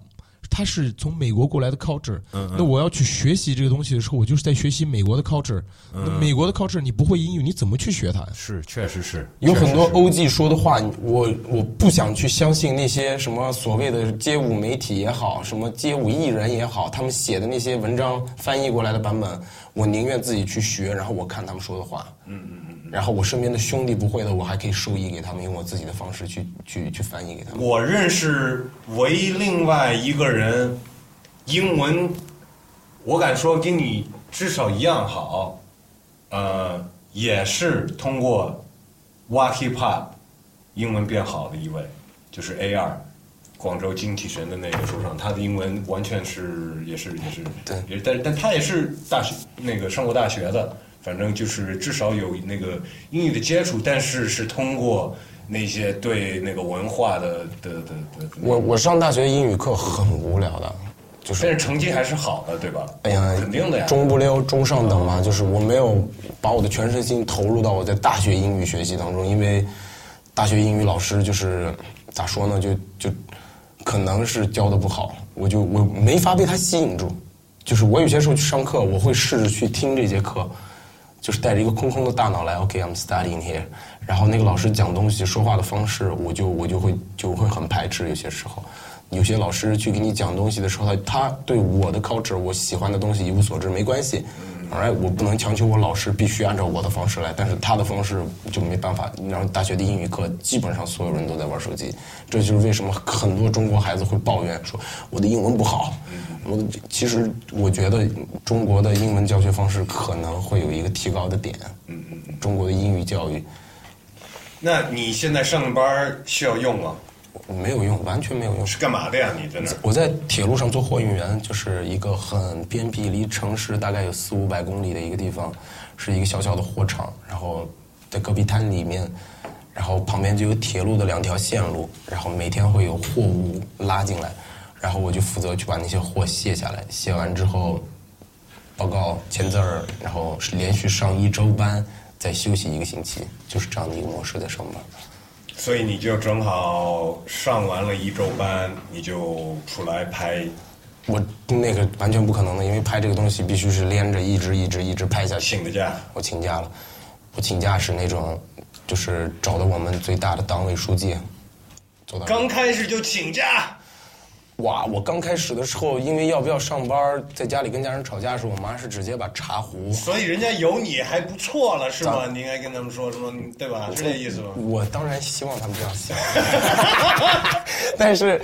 它是从美国过来的 culture，、嗯那我要去学习这个东西的时候，我就是在学习美国的 culture。那嗯。美国的 culture 你不会英语，你怎么去学它呀？是确实是。有很多 OG 说的话，我我不想去相信那些什么所谓的街舞媒体也好，什么街舞艺人也好，他们写的那些文章翻译过来的版本，我宁愿自己去学，然后我看他们说的话，嗯嗯嗯，然后我身边的兄弟不会的，我还可以授意给他们，用我自己的方式去去去翻译给他们。我认识唯一另外一个人，英文，我敢说跟你至少一样好，呃，也是通过 Wa Hip Hop 英文变好的一位，就是 A 二，广州金体神的那个主唱，他的英文完全是也是也是对也但但他也是大学那个上过大学的，反正就是至少有那个英语的接触，但是是通过那些对那个文化的的的的。我我上大学英语课很无聊的，就是但是成绩还是好的，对吧？哎呀，肯定的呀。中不溜，中上等嘛，就是我没有把我的全身心投入到我在大学英语学习当中，因为大学英语老师就是咋说呢，就就可能是教的不好，我就我没法被他吸引住。就是我有些时候去上课，我会试着去听这节课，就是带着一个空空的大脑来，OK，I'm、studying here。然后那个老师讲东西、说话的方式，我就我就会就会很排斥。有些时候，有些老师去给你讲东西的时候，他他对我的 culture 我喜欢的东西一无所知，没关系。哎，我不能强求我老师必须按照我的方式来，但是他的方式就没办法。然后大学的英语课，基本上所有人都在玩手机，这就是为什么很多中国孩子会抱怨说我的英文不好。我其实我觉得中国的英文教学方式可能会有一个提高的点。嗯嗯。中国的英语教育那你现在上班需要用吗？没有用，完全没有用。是干嘛的呀？你在那儿？我在铁路上做货运员，就是一个很偏僻，离城市大概有四五百公里的一个地方，是一个小小的货场，然后在戈壁滩里面，然后旁边就有铁路的两条线路，然后每天会有货物拉进来，然后我就负责去把那些货卸下来，卸完之后报告签字儿，然后是连续上一周班，再休息一个星期，就是这样的一个模式在上班。所以你就正好上完了一周班，你就出来拍我那个完全不可能的，因为拍这个东西必须是连着一直一直一直拍下去。请的假。我请假了，我请假是那种，就是找的我们最大的党委书记，做到。刚开始就请假，哇！我刚开始的时候，因为要不要上班，在家里跟家人吵架的时候，我妈是直接把茶壶。所以人家有你还不错了，是吗？你应该跟他们说什么，对吧？是这意思吗？我当然希望他们这样想，但是，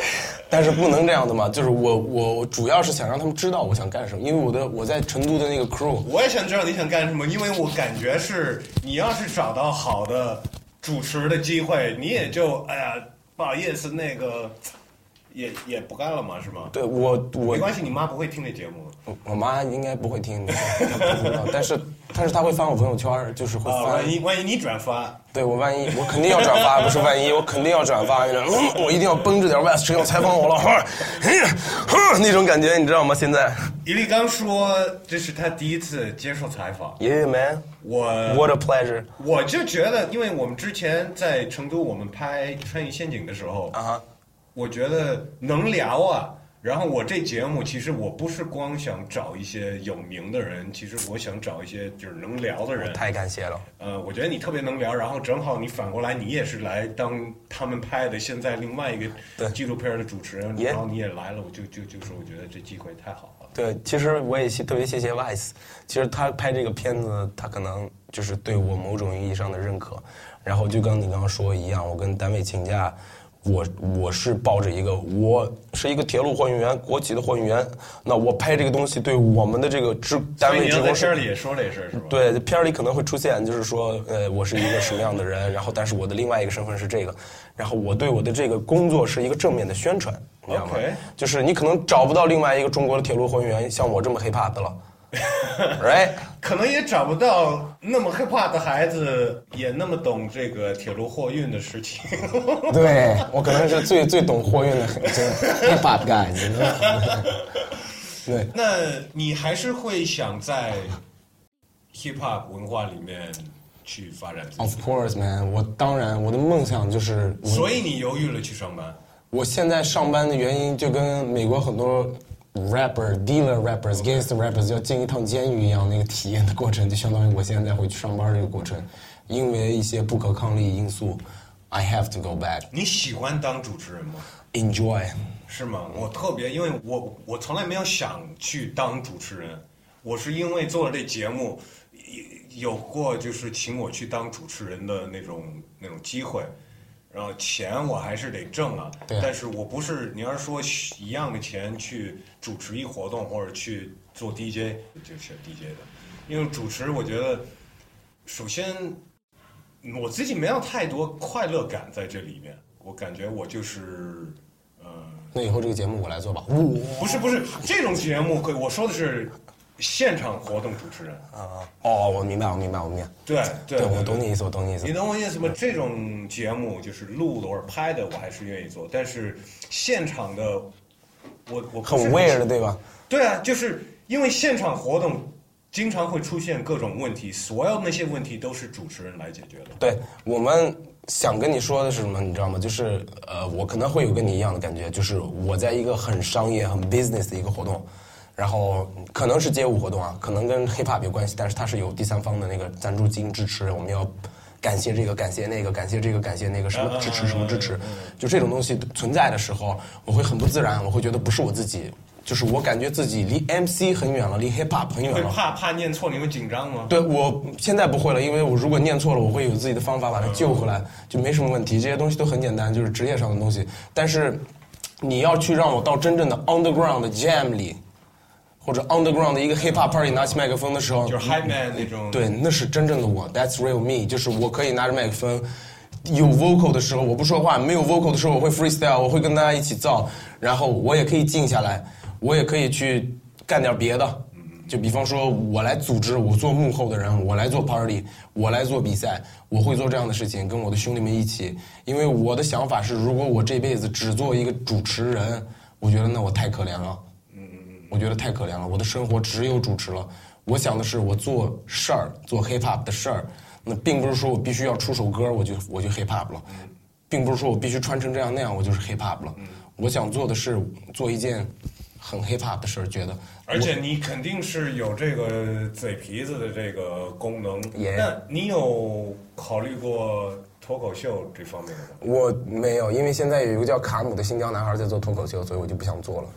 但是不能这样的嘛。就是我我主要是想让他们知道我想干什么，因为我的我在成都的那个 crew，我也想知道你想干什么，因为我感觉是你要是找到好的主持的机会，你也就哎呀，不好意思，那个也也不干了嘛，是吗？对我我没关系，你妈不会听这节目。我我妈应该不会听，她不知道，但是但是她会翻我朋友圈，就是会啊，翻。万一万一你转发，对我万一我肯定要转发，不是万一我肯定要转发，嗯，我一定要绷着点 West 谁要采访我了，哈，哼那种感觉你知道吗？现在。伊利刚说这是他第一次接受采访，，Yeah man，我。What a pleasure 我就觉得，因为我们之前在成都我们拍《穿越陷阱》的时候，啊哈，我觉得能聊啊。然后我这节目其实我不是光想找一些有名的人，其实我想找一些就是能聊的人。太感谢了。呃，我觉得你特别能聊，然后正好你反过来，你也是来当他们拍的现在另外一对个纪录片的主持人，然后你也来了，我就就就说我觉得这机会太好了。对，其实我也谢特别谢谢 Vice。其实他拍这个片子，他可能就是对我某种意义上的认可。然后就跟你刚刚说一样，我跟单位请假，我我是抱着一个我是一个铁路货运员，国企的货运员。那我拍这个东西，对我们的这个职单位职工是片儿里也说这事是吧？对，片儿里可能会出现，就是说，呃，我是一个什么样的人，然后但是我的另外一个身份是这个，然后我对我的这个工作是一个正面的宣传，你知道吗就是你可能找不到另外一个中国的铁路货运员像我这么 hiphop 的了 right？可能也找不到那么害怕的孩子，也那么懂这个铁路货运的事情。对我可能是最最懂货运的 guy，你知道吗？对，那你还是会想在 hip hop 文化里面去发展 Of course, man！我当然，我的梦想就是所以你犹豫了去上班。我现在上班的原因就跟美国很多 rapper、dealer rappers、gangster rappers 要进一趟监狱一样，那个体验的过程就相当于我现在回去上班这个过程。因为一些不可抗力因素，I have to go back. 你喜欢当主持人吗？Enjoy. 是吗？我特别，因为我我从来没有想去当主持人，我是因为做了这节目，有过就是请我去当主持人的那种那种机会，然后钱我还是得挣啊。对但是我不是你要是说一样的钱去主持一活动或者去做 DJ 就选 DJ 的，因为主持我觉得首先我自己没有太多快乐感在这里面，我感觉我就是呃。那以后这个节目我来做吧。我不是不是，这种节目可我说的是现场活动主持人。啊，哦，我明白，我明白，我明白。对对对，我懂你意思，我懂你意思你。懂我意思吗？这种节目就是录的或者拍的，我还是愿意做。但是现场的，我我很 weird 对吧？对啊，就是因为现场活动经常会出现各种问题，所有那些问题都是主持人来解决的。对我们想跟你说的是什么，你知道吗？就是呃，我可能会有跟你一样的感觉，就是我在一个很商业、很 business 的一个活动，然后可能是街舞活动啊，可能跟 hip hop 有关系，但是它是有第三方的那个赞助金支持，我们要。感谢这个，感谢那个，感谢这个，感谢那个，什么支持，什么支持，就这种东西存在的时候，我会很不自然，我会觉得不是我自己，就是我感觉自己离 MC 很远了，离 hip hop 很远了。会怕怕念错，你会紧张吗？对我现在不会了，因为我如果念错了，我会有自己的方法把它救回来，就没什么问题。这些东西都很简单，就是职业上的东西。但是你要去让我到真正的 underground 的 jam 里，或者 underground 的一个 hip hop party 拿起麦克风的时候，就是 high man 那种。对，那是真正的我，That's real me，就是我可以拿着麦克风，有 vocal 的时候我不说话，没有 vocal 的时候我会 freestyle，我会跟大家一起造，然后我也可以静下来，我也可以去干点别的，就比方说我来组织，我做幕后的人，我来做 party，我来做比赛，我会做这样的事情，跟我的兄弟们一起，因为我的想法是，如果我这辈子只做一个主持人，我觉得那我太可怜了。我觉得太可怜了，我的生活只有主持了。我想的是，我做事儿，做 hip hop 的事儿，那并不是说我必须要出首歌，我就我就 hip hop 了，并不是说我必须穿成这样那样，我就是 hip hop 了。我想做的是做一件很 hip hop 的事儿，觉得而且你肯定是有这个嘴皮子的这个功能。那你有考虑过脱口秀这方面的吗？我没有，因为现在有一个叫卡姆的新疆男孩在做脱口秀，所以我就不想做了。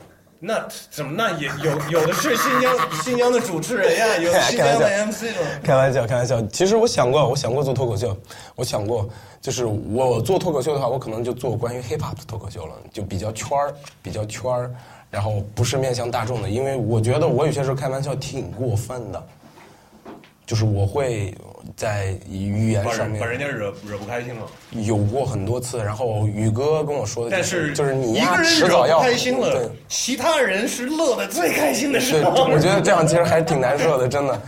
那怎么那也有有的是新疆新疆的主持人呀，有新疆的 MC 了。开玩笑，开玩笑。其实我想过，我想过做脱口秀，我想过，就是我做脱口秀的话，我可能就做关于 hip hop 的脱口秀了，就比较圈儿，比较圈儿，然后不是面向大众的，因为我觉得我有些时候开玩笑挺过分的，就是我会在语言上面把人家惹惹不开心了，有过很多次，然后宇哥跟我说的、但就是，是就是你一个人呀迟惹不早要开心对了，其他人是乐的最开心的时对，候。我觉得这样其实还挺难受的，真的。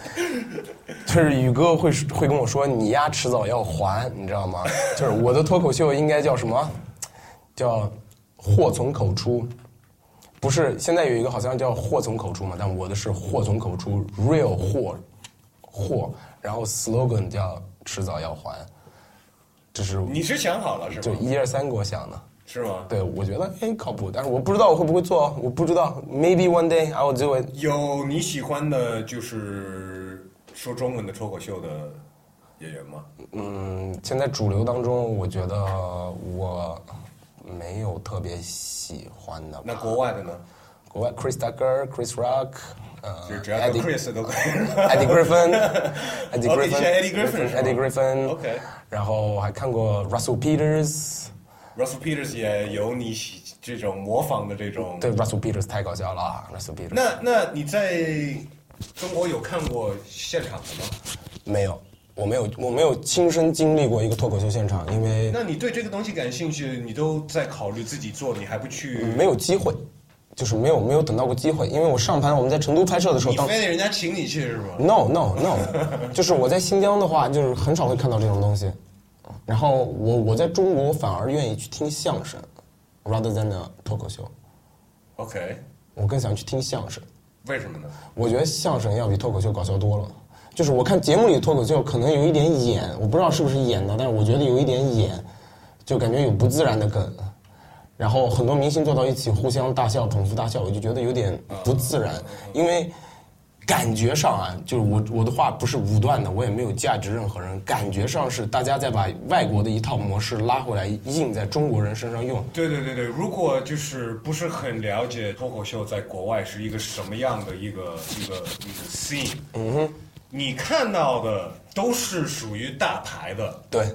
就是宇哥会会跟我说，你呀迟早要还，你知道吗？就是我的脱口秀应该叫什么？叫祸从口出，不是现在有一个好像叫祸从口出嘛，但我的是祸从口出，real 祸祸，然后 slogan 叫迟早要还，这是你是想好了是就吗？一二三给我想的。是吗？对，我觉得哎靠谱，但是我不知道我会不会做，我不知道，maybe one day I will do it。有你喜欢的，就是说中文的脱口秀的演员吗？嗯，现在主流当中，我觉得我没有特别喜欢的。那国外的呢？国外 Chris Tucker、Chris Rock，呃就只要叫 Eddie Chris 都可以。Eddie Griffin，Eddie Oh，你喜欢 Eddie Griffin，Griffin 是吗 Eddie Griffin。OK 然后还看过 Russell Peters，Russell Peters 也有你喜这种模仿的这种。对 Russell Peters 太搞笑了啊，Russell Peters。那那你在中国有看过现场的吗？没有，我没有，我没有亲身经历过一个脱口秀现场，因为那你对这个东西感兴趣，你都在考虑自己做，你还不去？没有机会，就是没有没有等到过机会，因为我上盘我们在成都拍摄的时候，当你非得人家请你去是吧？No no no，就是我在新疆的话，就是很少会看到这种东西。然后我我在中国反而愿意去听相声，rather than a 脱口秀，OK，我更想去听相声。为什么呢？我觉得相声要比脱口秀搞笑多了。就是我看节目里的脱口秀可能有一点演，我不知道是不是演的，但是我觉得有一点演，就感觉有不自然的梗。然后很多明星坐到一起互相大笑、捧腹大笑，我就觉得有点不自然，因为感觉上啊，就是我我的话不是武断的，我也没有价值任何人，感觉上是大家在把外国的一套模式拉回来，印在中国人身上用。对对对对，如果就是不是很了解脱口秀在国外是一个什么样的一个一个一个 scene，嗯哼，你看到的都是属于大牌的，对，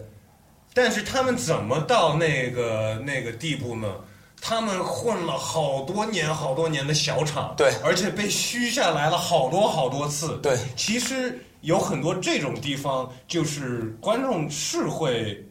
但是他们怎么到那个那个地步呢？他们混了好多年、好多年的小厂，对。而且被虚下来了好多好多次，对。其实有很多这种地方，就是观众是会，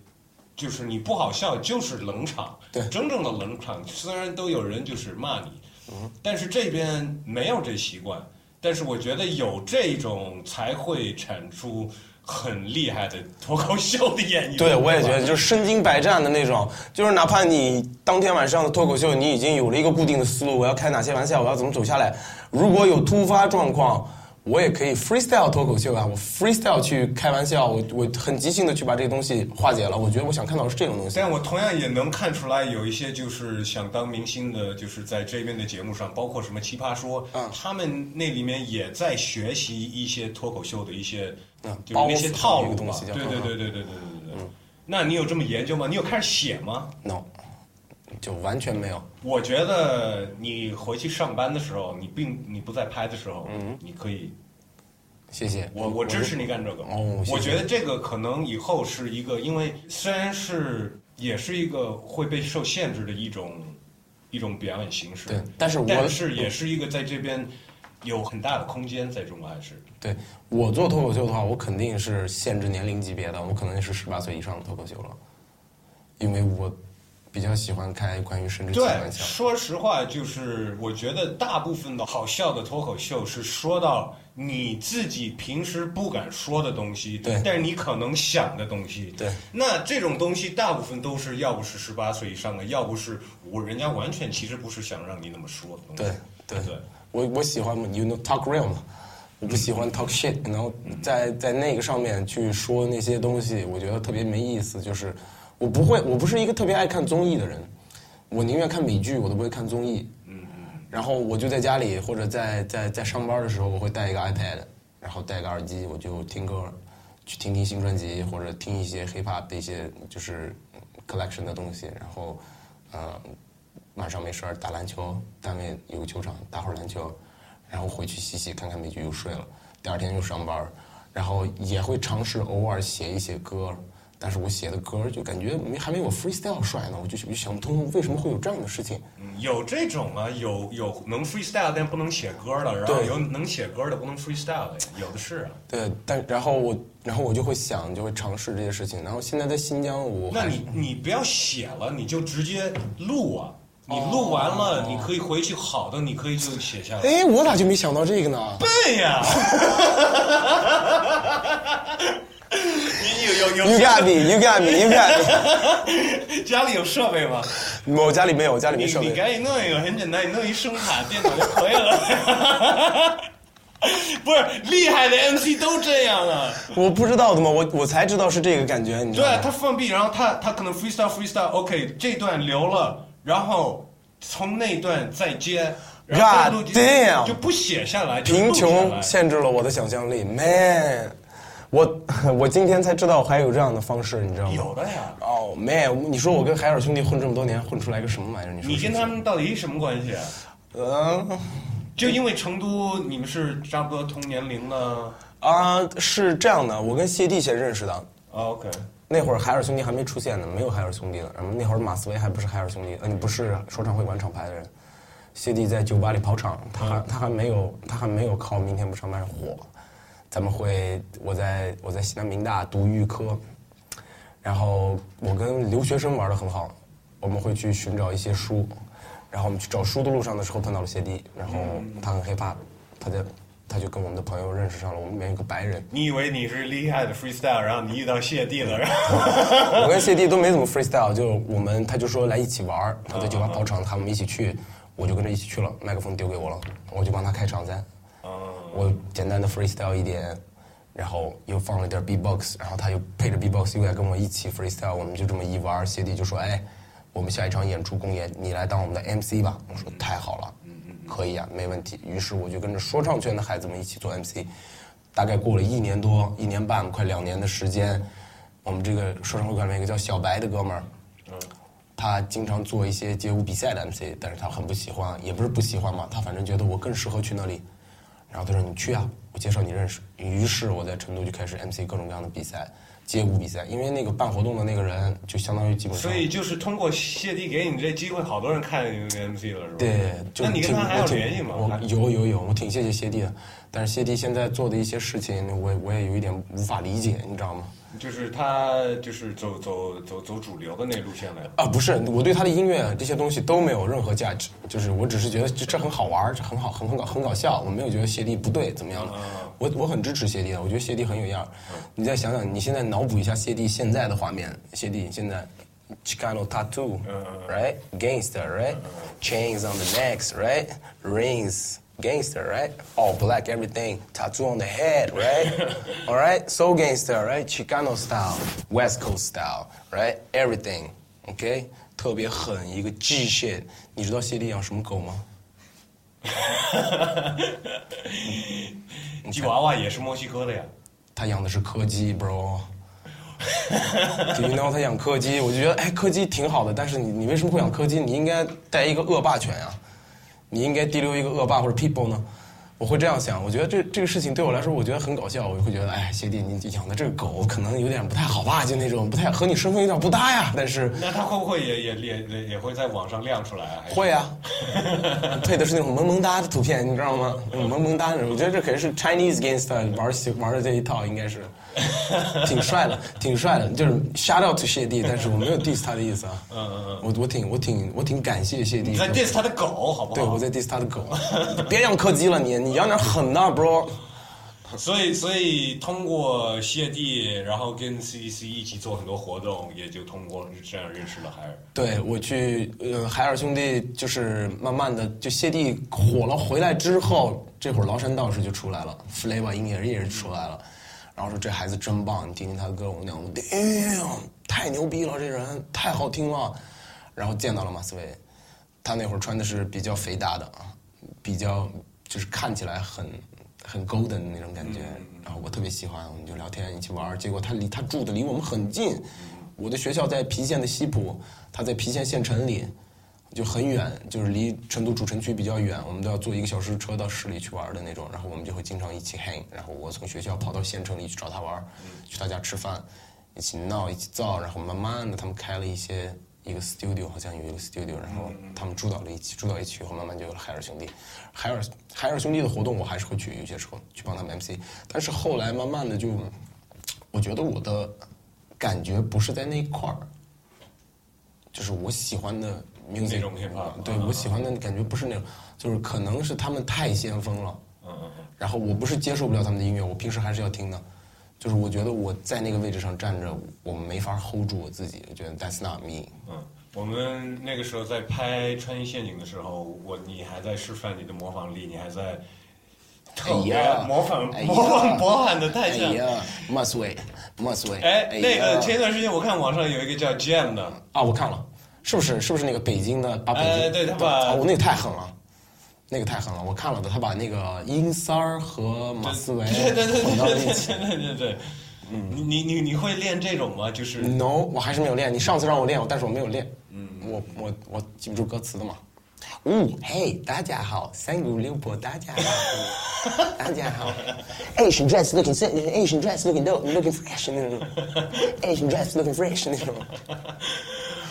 就是你不好笑就是冷场，对。真正的冷场，虽然都有人就是骂你，嗯。但是这边没有这习惯，但是我觉得有这种才会产出很厉害的脱口秀的演员。对，我也觉得。得就是身经百战的那种，就是哪怕你当天晚上的脱口秀，你已经有了一个固定的思路，我要开哪些玩笑，我要怎么走下来。如果有突发状况，我也可以 freestyle 脱口秀啊，我 freestyle 去开玩笑，我我很即兴的去把这个东西化解了。我觉得我想看到的是这种东西。但我同样也能看出来，有一些就是想当明星的，就是在这边的节目上，包括什么奇葩说，嗯他们那里面也在学习一些脱口秀的一些，嗯就是那些套路东西。对对嗯对对对对对对对。那你有这么研究吗？你有开始写吗？no，就完全没有。我觉得你回去上班的时候，你并你不在拍的时候，嗯。你可以，谢谢我我支持你干这个。哦我觉得这个可能以后是一个，因为虽然是也是一个会被受限制的一种一种表演形式，对但是我但是也是一个在这边有很大的空间，在中国还是。对我做脱口秀的话，我肯定是限制年龄级别的，我可能是十八岁以上的脱口秀了，因为我比较喜欢开关于生殖的。玩笑。说实话，就是我觉得大部分的好笑的脱口秀是说到你自己平时不敢说的东西，对但是你可能想的东西，对。那这种东西大部分都是要不是十八岁以上的，要不是我人家完全其实不是想让你那么说的东西。对对对。我我喜欢 you know talk real 嘛，我不喜欢 talk shit，然后在在那个上面去说那些东西，我觉得特别没意思。就是我不会，我不是一个特别爱看综艺的人，我宁愿看美剧，我都不会看综艺。嗯。然后我就在家里或者在在在上班的时候，我会带一个 iPad，然后带个耳机，我就听歌，去听听新专辑或者听一些 hip hop 的一些就是 collection 的东西，然后呃。晚上没事儿打篮球，单位有个球场打会儿篮球，然后回去洗洗看看美剧又睡了，第二天又上班，然后也会尝试偶尔写一写歌，但是我写的歌就感觉没还没我 freestyle 帅呢，我就我就想不通为什么会有这样的事情。嗯有这种啊，有有能 freestyle 但不能写歌的，然后对有能写歌的不能 freestyle 的，有的是啊。对，但然后我然后我就会想，就会尝试这些事情。然后现在在新疆，我那你你不要写了，你就直接录啊！你录完了，你可以回去好的，你可以就写下来。哎，我咋就没想到这个呢？笨呀，你 有有 You 有 got me, you got me, you got me。家里有设备吗？我家里没有，我家里没设备。你赶紧弄一个，很简单，你弄一声卡电脑就可以了。不是厉害的 MC 都这样啊。我不知道的吗？我我才知道是这个感觉，你知道吗对啊？他放屁，然后他他可能 freestyle freestyle，OK，、这段留了，然后从那段再接，God damn 就不写下来，贫穷限制了我的想象力，man。我 我今天才知道还有这样的方式，你知道吗？有的呀。哦、man，你说我跟海尔兄弟混这么多年，混出来个什么玩意儿？你说你跟他们到底什么关系啊？嗯 就因为成都你们是差不多同年龄的啊、是这样的，我跟谢帝先认识的，啊？OK，那会儿海尔兄弟还没出现呢，没有海尔兄弟了。然后那会儿马思唯还不是海尔兄弟，嗯、不是说唱会馆厂牌的人。谢帝在酒吧里跑场，他还、他还没有他还没有靠明天不上班火。咱们会我在我在西南民大读预科，然后我跟留学生玩的很好，我们会去寻找一些书，然后我们去找书的路上的时候碰到了谢帝，然后他很害怕，他在他就跟我们的朋友认识上了，我们里面有个白人，你以为你是厉害的 freestyle，然后你遇到谢帝了，然后 我跟谢帝都没怎么 freestyle，就我们他就说来一起玩儿他在酒吧跑场，他们一起去，我就跟着一起去了，麦克风丢给我了，我就帮他开场噻。我简单的 freestyle 一点，然后又放了点 B-box，然后他又配着 B-box 又来跟我一起 freestyle，我们就这么一玩儿，谢帝就说：“哎，我们下一场演出公演，你来当我们的 MC 吧。”我说：“太好了，可以啊，没问题。”于是我就跟着说唱圈的孩子们一起做 MC，大概过了一年多、一年半、快两年的时间，我们这个说唱会馆里一个叫小白的哥们儿，他经常做一些街舞比赛的 MC，但是他很不喜欢，也不是不喜欢嘛，他反正觉得我更适合去那里。然后他说你去啊，我介绍你认识。于是我在成都就开始 MC 各种各样的比赛，街舞比赛，因为那个办活动的那个人就相当于基本上所以就是通过谢帝给你这机会，好多人看你这个 MC 了，是吧？对，就那你跟挺他还有联系吗？我有有有，我挺谢谢谢帝的，但是谢帝现在做的一些事情，我我也有一点无法理解，你知道吗？就是他就是走走走走主流的那路线的。啊，不是，我对他的音乐这些东西都没有任何价值，就是我只是觉得这这很好玩，这很好，很很搞很搞笑，我没有觉得谢帝不对怎么样的，我我很支持谢帝的，我觉得谢帝很有样儿。你再想想，你现在脑补一下谢帝现在的画面，谢帝现在 Chicano tattoo right gangster right chains on the necks right rings gangster right all black everything tattoo on the head right all right so gangster right Chicano style West Coast style right everything OK 特别狠一个 G shit，你知道谢帝养什么狗吗？吉娃娃也是墨西哥的呀。他养的是柯基，bro。就 you know 他养柯基，我就觉得哎，柯基挺好的，但是你你为什么会养柯基？你应该带一个恶霸犬啊，你应该提溜一个恶霸或者 people 呢？我会这样想，我觉得这这个事情对我来说，我觉得很搞笑，我就会觉得哎，谢帝你养的这个狗可能有点不太好吧，就那种不太和你身份有点不搭呀，但是那他会不会也也也也也会在网上亮出来啊？会啊，配的是那种萌萌哒的图片，你知道吗？萌萌哒的，我觉得这肯定是 Chinese gangster 玩喜玩的这一套，应该是 挺帅的，挺帅的。就是 shout out to 谢帝，但是我没有 diss 他的意思啊。嗯嗯嗯，我我挺我挺我挺感谢谢帝你。在 diss 他的狗，好不好？对，我在 diss 他的狗，别养柯基了，你你养点狠的，bro。所以，所以通过谢帝，然后跟 CDC 一起做很多活动，也就通过这样认识了海尔。对我去，呃，海尔兄弟就是慢慢的，就谢帝火了回来之后，这会儿崂山道士就出来了，Flavor 音乐人也是出来了，然后说这孩子真棒，你听听他的歌，我那样，damn，太牛逼了，这人太好听了。然后见到了马思唯，他那会儿穿的是比较肥大的啊，比较就是看起来很很 golden 的那种感觉，然后我特别喜欢，我们就聊天一起玩儿。结果他离他住的离我们很近，我的学校在郫县的西浦，他在郫县县城里，就很远，就是离成都主城区比较远，我们都要坐一个小时车到市里去玩儿的那种。然后我们就会经常一起 hang，然后我从学校跑到县城里去找他玩儿，去他家吃饭，一起闹，一起造，然后慢慢的他们开了一些。一个 studio 好像有一个 studio，然后他们住到了一起，住到一起以后，慢慢就有了海尔兄弟。海尔海尔兄弟的活动我还是会去，有些时候去帮他们 MC。但是后来慢慢的就，我觉得我的感觉不是在那一块儿，就是我喜欢的 music，那种 hip-hop 对我喜欢的感觉不是那种，就是可能是他们太先锋了。嗯嗯嗯。然后我不是接受不了他们的音乐，我平时还是要听的。就是我觉得我在那个位置上站着，我没法 hold 住我自己。我觉得 that's not me。嗯，我们那个时候在拍《穿衣陷阱》的时候，我你还在示范你的模仿力，你还在特别模仿、模仿博汉的太像。，must wait，must wait。哎，那个前一段时间我看网上有一个叫 Jam 的，啊，我看了，是不是是不是那个北京的把北京？哎对他把啊我那个太狠了，那个太狠了，我看了的，他把那个英三儿和马思唯对对对混到一起。对对对对。嗯，你你你你会练这种吗？就是嗯 No，我还是没有练。你上次让我练，但是我没有练。嗯，我我我记不住歌词的嘛。哦，嘿，大家好，三姑六婆，大家好，大家好。Asian dress looking s Asian dress looking dope, looking fresh 那种。Asian dress looking fresh 那种。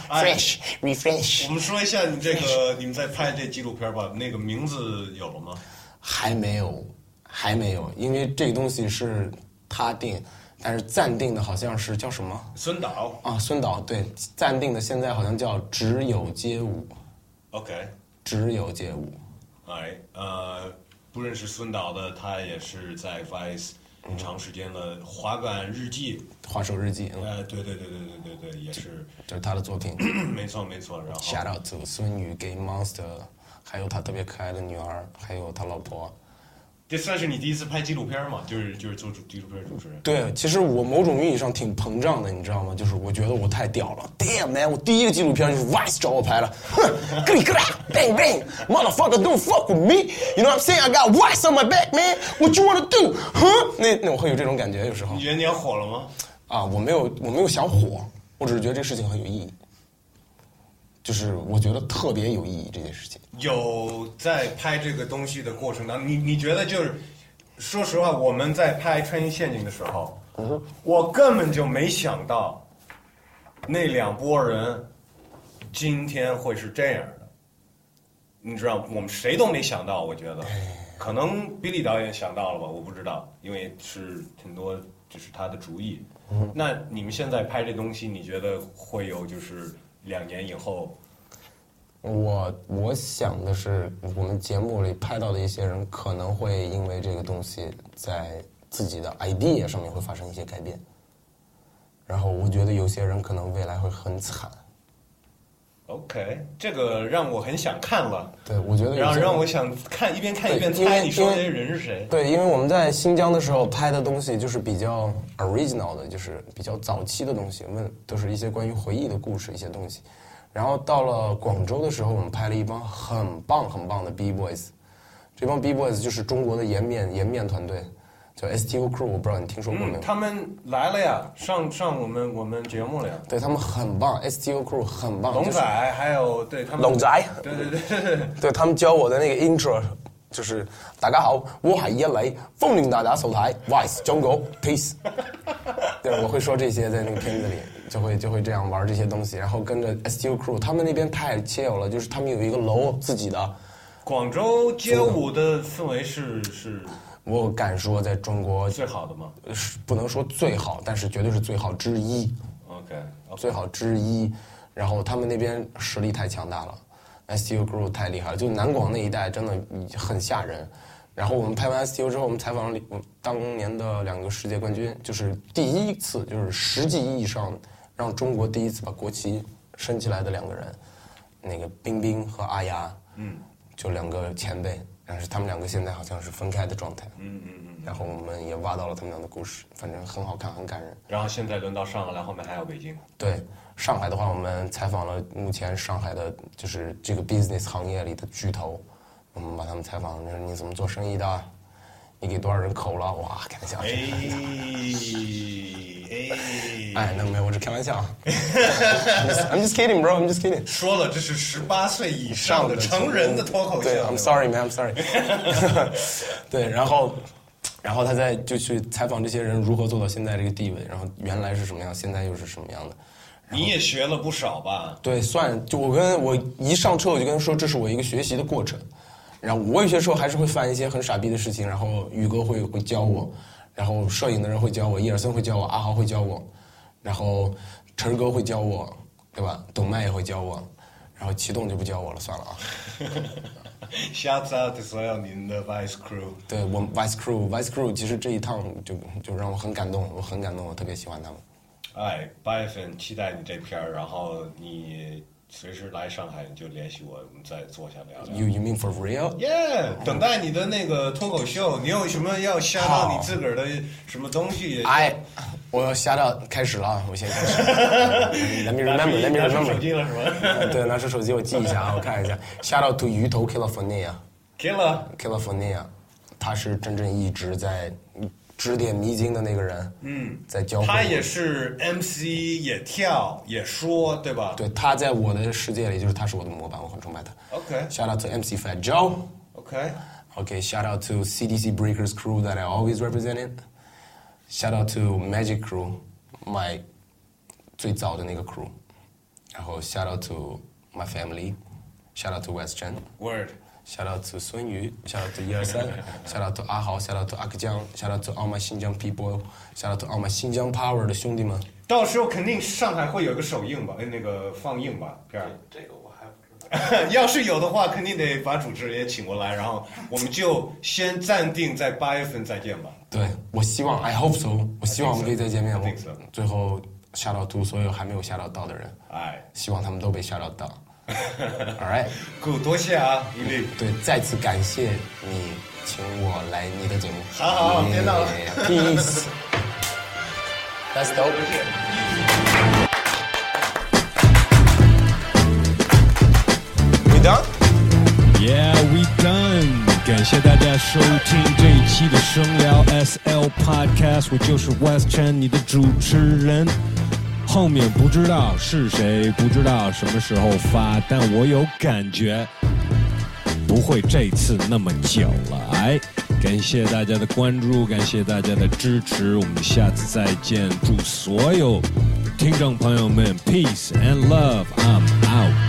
Fresh, refresh。我们说一下你这个你们在拍这纪录片吧，那个名字有了吗？还没有，还没有，因为这个东西是他定，但是暂定的好像是叫什么孙导啊？孙导对，暂定的现在好像叫只有街舞，，OK，只有街舞。哎，呃，不认识孙导的，他也是在 Vice 很长时间的滑板日记，滑手日记，嗯，呃，对对对对对对对，也是，这是他的作品。没错没错。然后 Shout out to 孙宇给 Monster，还有他特别可爱的女儿，还有他老婆。这算是你第一次拍纪录片嘛？就是就是做主纪录片主持人。对，其实我某种意义上挺膨胀的，你知道吗？就是我觉得我太屌了，Damn man！我第一个纪录片就是 Vice 找我拍了，哼，咯里咯啦，bang bang，motherfucker don't fuck with me，you know what I'm saying？I got Vice on my back man，what you wanna do？哼，那那我会有这种感觉，有时候你觉得你要火了吗？啊，我没有我没有想火，我只是觉得这个事情很有意义，就是我觉得特别有意义这件事情。有在拍这个东西的过程当中，你你觉得就是，说实话，我们在拍《穿越陷阱》的时候，我根本就没想到，那两拨人今天会是这样的。你知道，我们谁都没想到，我觉得，可能比利导演想到了吧，我不知道，因为是挺多，就是他的主意。那你们现在拍这东西，你觉得会有就是两年以后？我我想的是，我们节目里拍到的一些人可能会因为这个东西在自己的 idea 上面会发生一些改变，然后我觉得有些人可能未来会很惨。OK，这个让我很想看了，对，我觉得然后让我想看一边看一边猜你说因为这些人是谁。对，因为我们在新疆的时候拍的东西就是比较 original 的，就是比较早期的东西，问都是一些关于回忆的故事一些东西。然后到了广州的时候，我们拍了一帮很棒很棒的 B boys，这帮 B boys 就是中国的颜面颜面团队，叫 STU Crew，我不知道你听说过没有？嗯，他们来了呀，上上我们我们节目了呀。对他们很棒嗯，STO Crew 很棒，就是龙仔还有对他们龙仔对对对对 对，他们教我的那个 intro 就是大家好，我係一雷，奉迎大家收台 Vice 中國 Peace。对，我会说这些在那个片子里，就会就会这样玩这些东西，然后跟着 STU Crew，他们那边太 chill 了，就是他们有一个楼自己的，广州街舞的氛围是是我敢说在中国最好的吗是不能说最好，但是绝对是最好之一。？OK，最好之一。然后他们那边实力太强大了，STU Crew 太厉害了，就南广那一带真的很吓人。然后我们拍完 STU 之后，我们采访了当年的两个世界冠军，就是第一次，就是实际意义上让中国第一次把国旗升起来的两个人，那个冰冰和阿雅，嗯，就两个前辈，但是他们两个现在好像是分开的状态，嗯嗯嗯。然后我们也挖到了他们俩的故事，反正很好看，很感人。然后现在轮到上海了，后面还有北京。对上海的话，我们采访了目前上海的，就是这个 business 行业里的巨头，我们把他们采访，就是你怎么做生意的？你给多少人口了？哇，开玩笑，哎哎，哎，那没有，我是开玩笑。I'm just, I'm just kidding, bro. I'm just kidding. 说了，这是十八岁以上的成人的脱口秀。对，I'm sorry, man. I'm sorry. 对，然后，然后他在就去采访这些人如何做到现在这个地位，然后原来是什么样，现在又是什么样的。你也学了不少吧？对，算就我跟我一上车我就跟他说，这是我一个学习的过程。然后我有些时候还是会犯一些很傻逼的事情，然后宇哥会会教我，然后摄影的人会教我，伊尔森会教我，阿豪会教我，然后陈哥会教我，对吧？董麦也会教我，然后启动就不教我了，算了啊。Shouts out to 所有您的 Vice Crew。对我们 Vice Crew，Vice Crew 其实这一趟就就让我很感动，我很感动，我特别喜欢他们。哎，八月份期待你这片儿，然后你随时来上海你就联系我，我们再坐下聊聊。You you mean for real？Yeah，等待你的那个脱口秀，你有什么要下到你自个儿的什么东西？哎，我要下到开始了啊，我先开始。Let me 拿出 remember，Let me remember 手。机了是吗 对，拿出手机我记一下啊，我看一下。Shout out to 鱼头 California，California，？Killer，他是真正一直在指点迷津的那个人。嗯，在教他也是 MC，也跳也说，对吧？对，他在我的世界里就是他是我的模板，我很崇拜他。OK Shout out to MC Fat Joe。OK，Okay, shout out to CDC Breakers crew that I always represented. Shout out to Magic crew, my 最早的那个 crew. 然后 shout out to my family. Shout out to West Chen. Word，Shout out to 孙宇. Shout out to 一二三. shout out to 阿豪. Shout out to 阿克江. Shout out to all my 新疆 people. Shout out to all my 新疆 power 的兄弟们。到时候肯定上海会有个首映吧？哎，那个放映吧，片儿。这个我还不知道。要是有的话，肯定得把主持人也请过来，然后我们就先暂定在八月份再见吧。对，我希望 I hope so. 我希望我们可以再见面。Think so. 最后 shout out to 所有还没有 shout out 到的人，哎希望他们都被 shout out 到。All right.，Good，多谢啊，一律。对，再次感谢你请我来你的节目。好好别闹了 Yeah, Peace. That's dope. We done? Yeah, we done。感谢大家收听这一期的声聊 SL Podcast，我就是 West Chen，你的主持人。后面不知道是谁，不知道什么时候发，但我有感觉不会这次那么久了。哎，感谢大家的关注，感谢大家的支持，我们下次再见。祝所有听众朋友们 peace and love。I'm out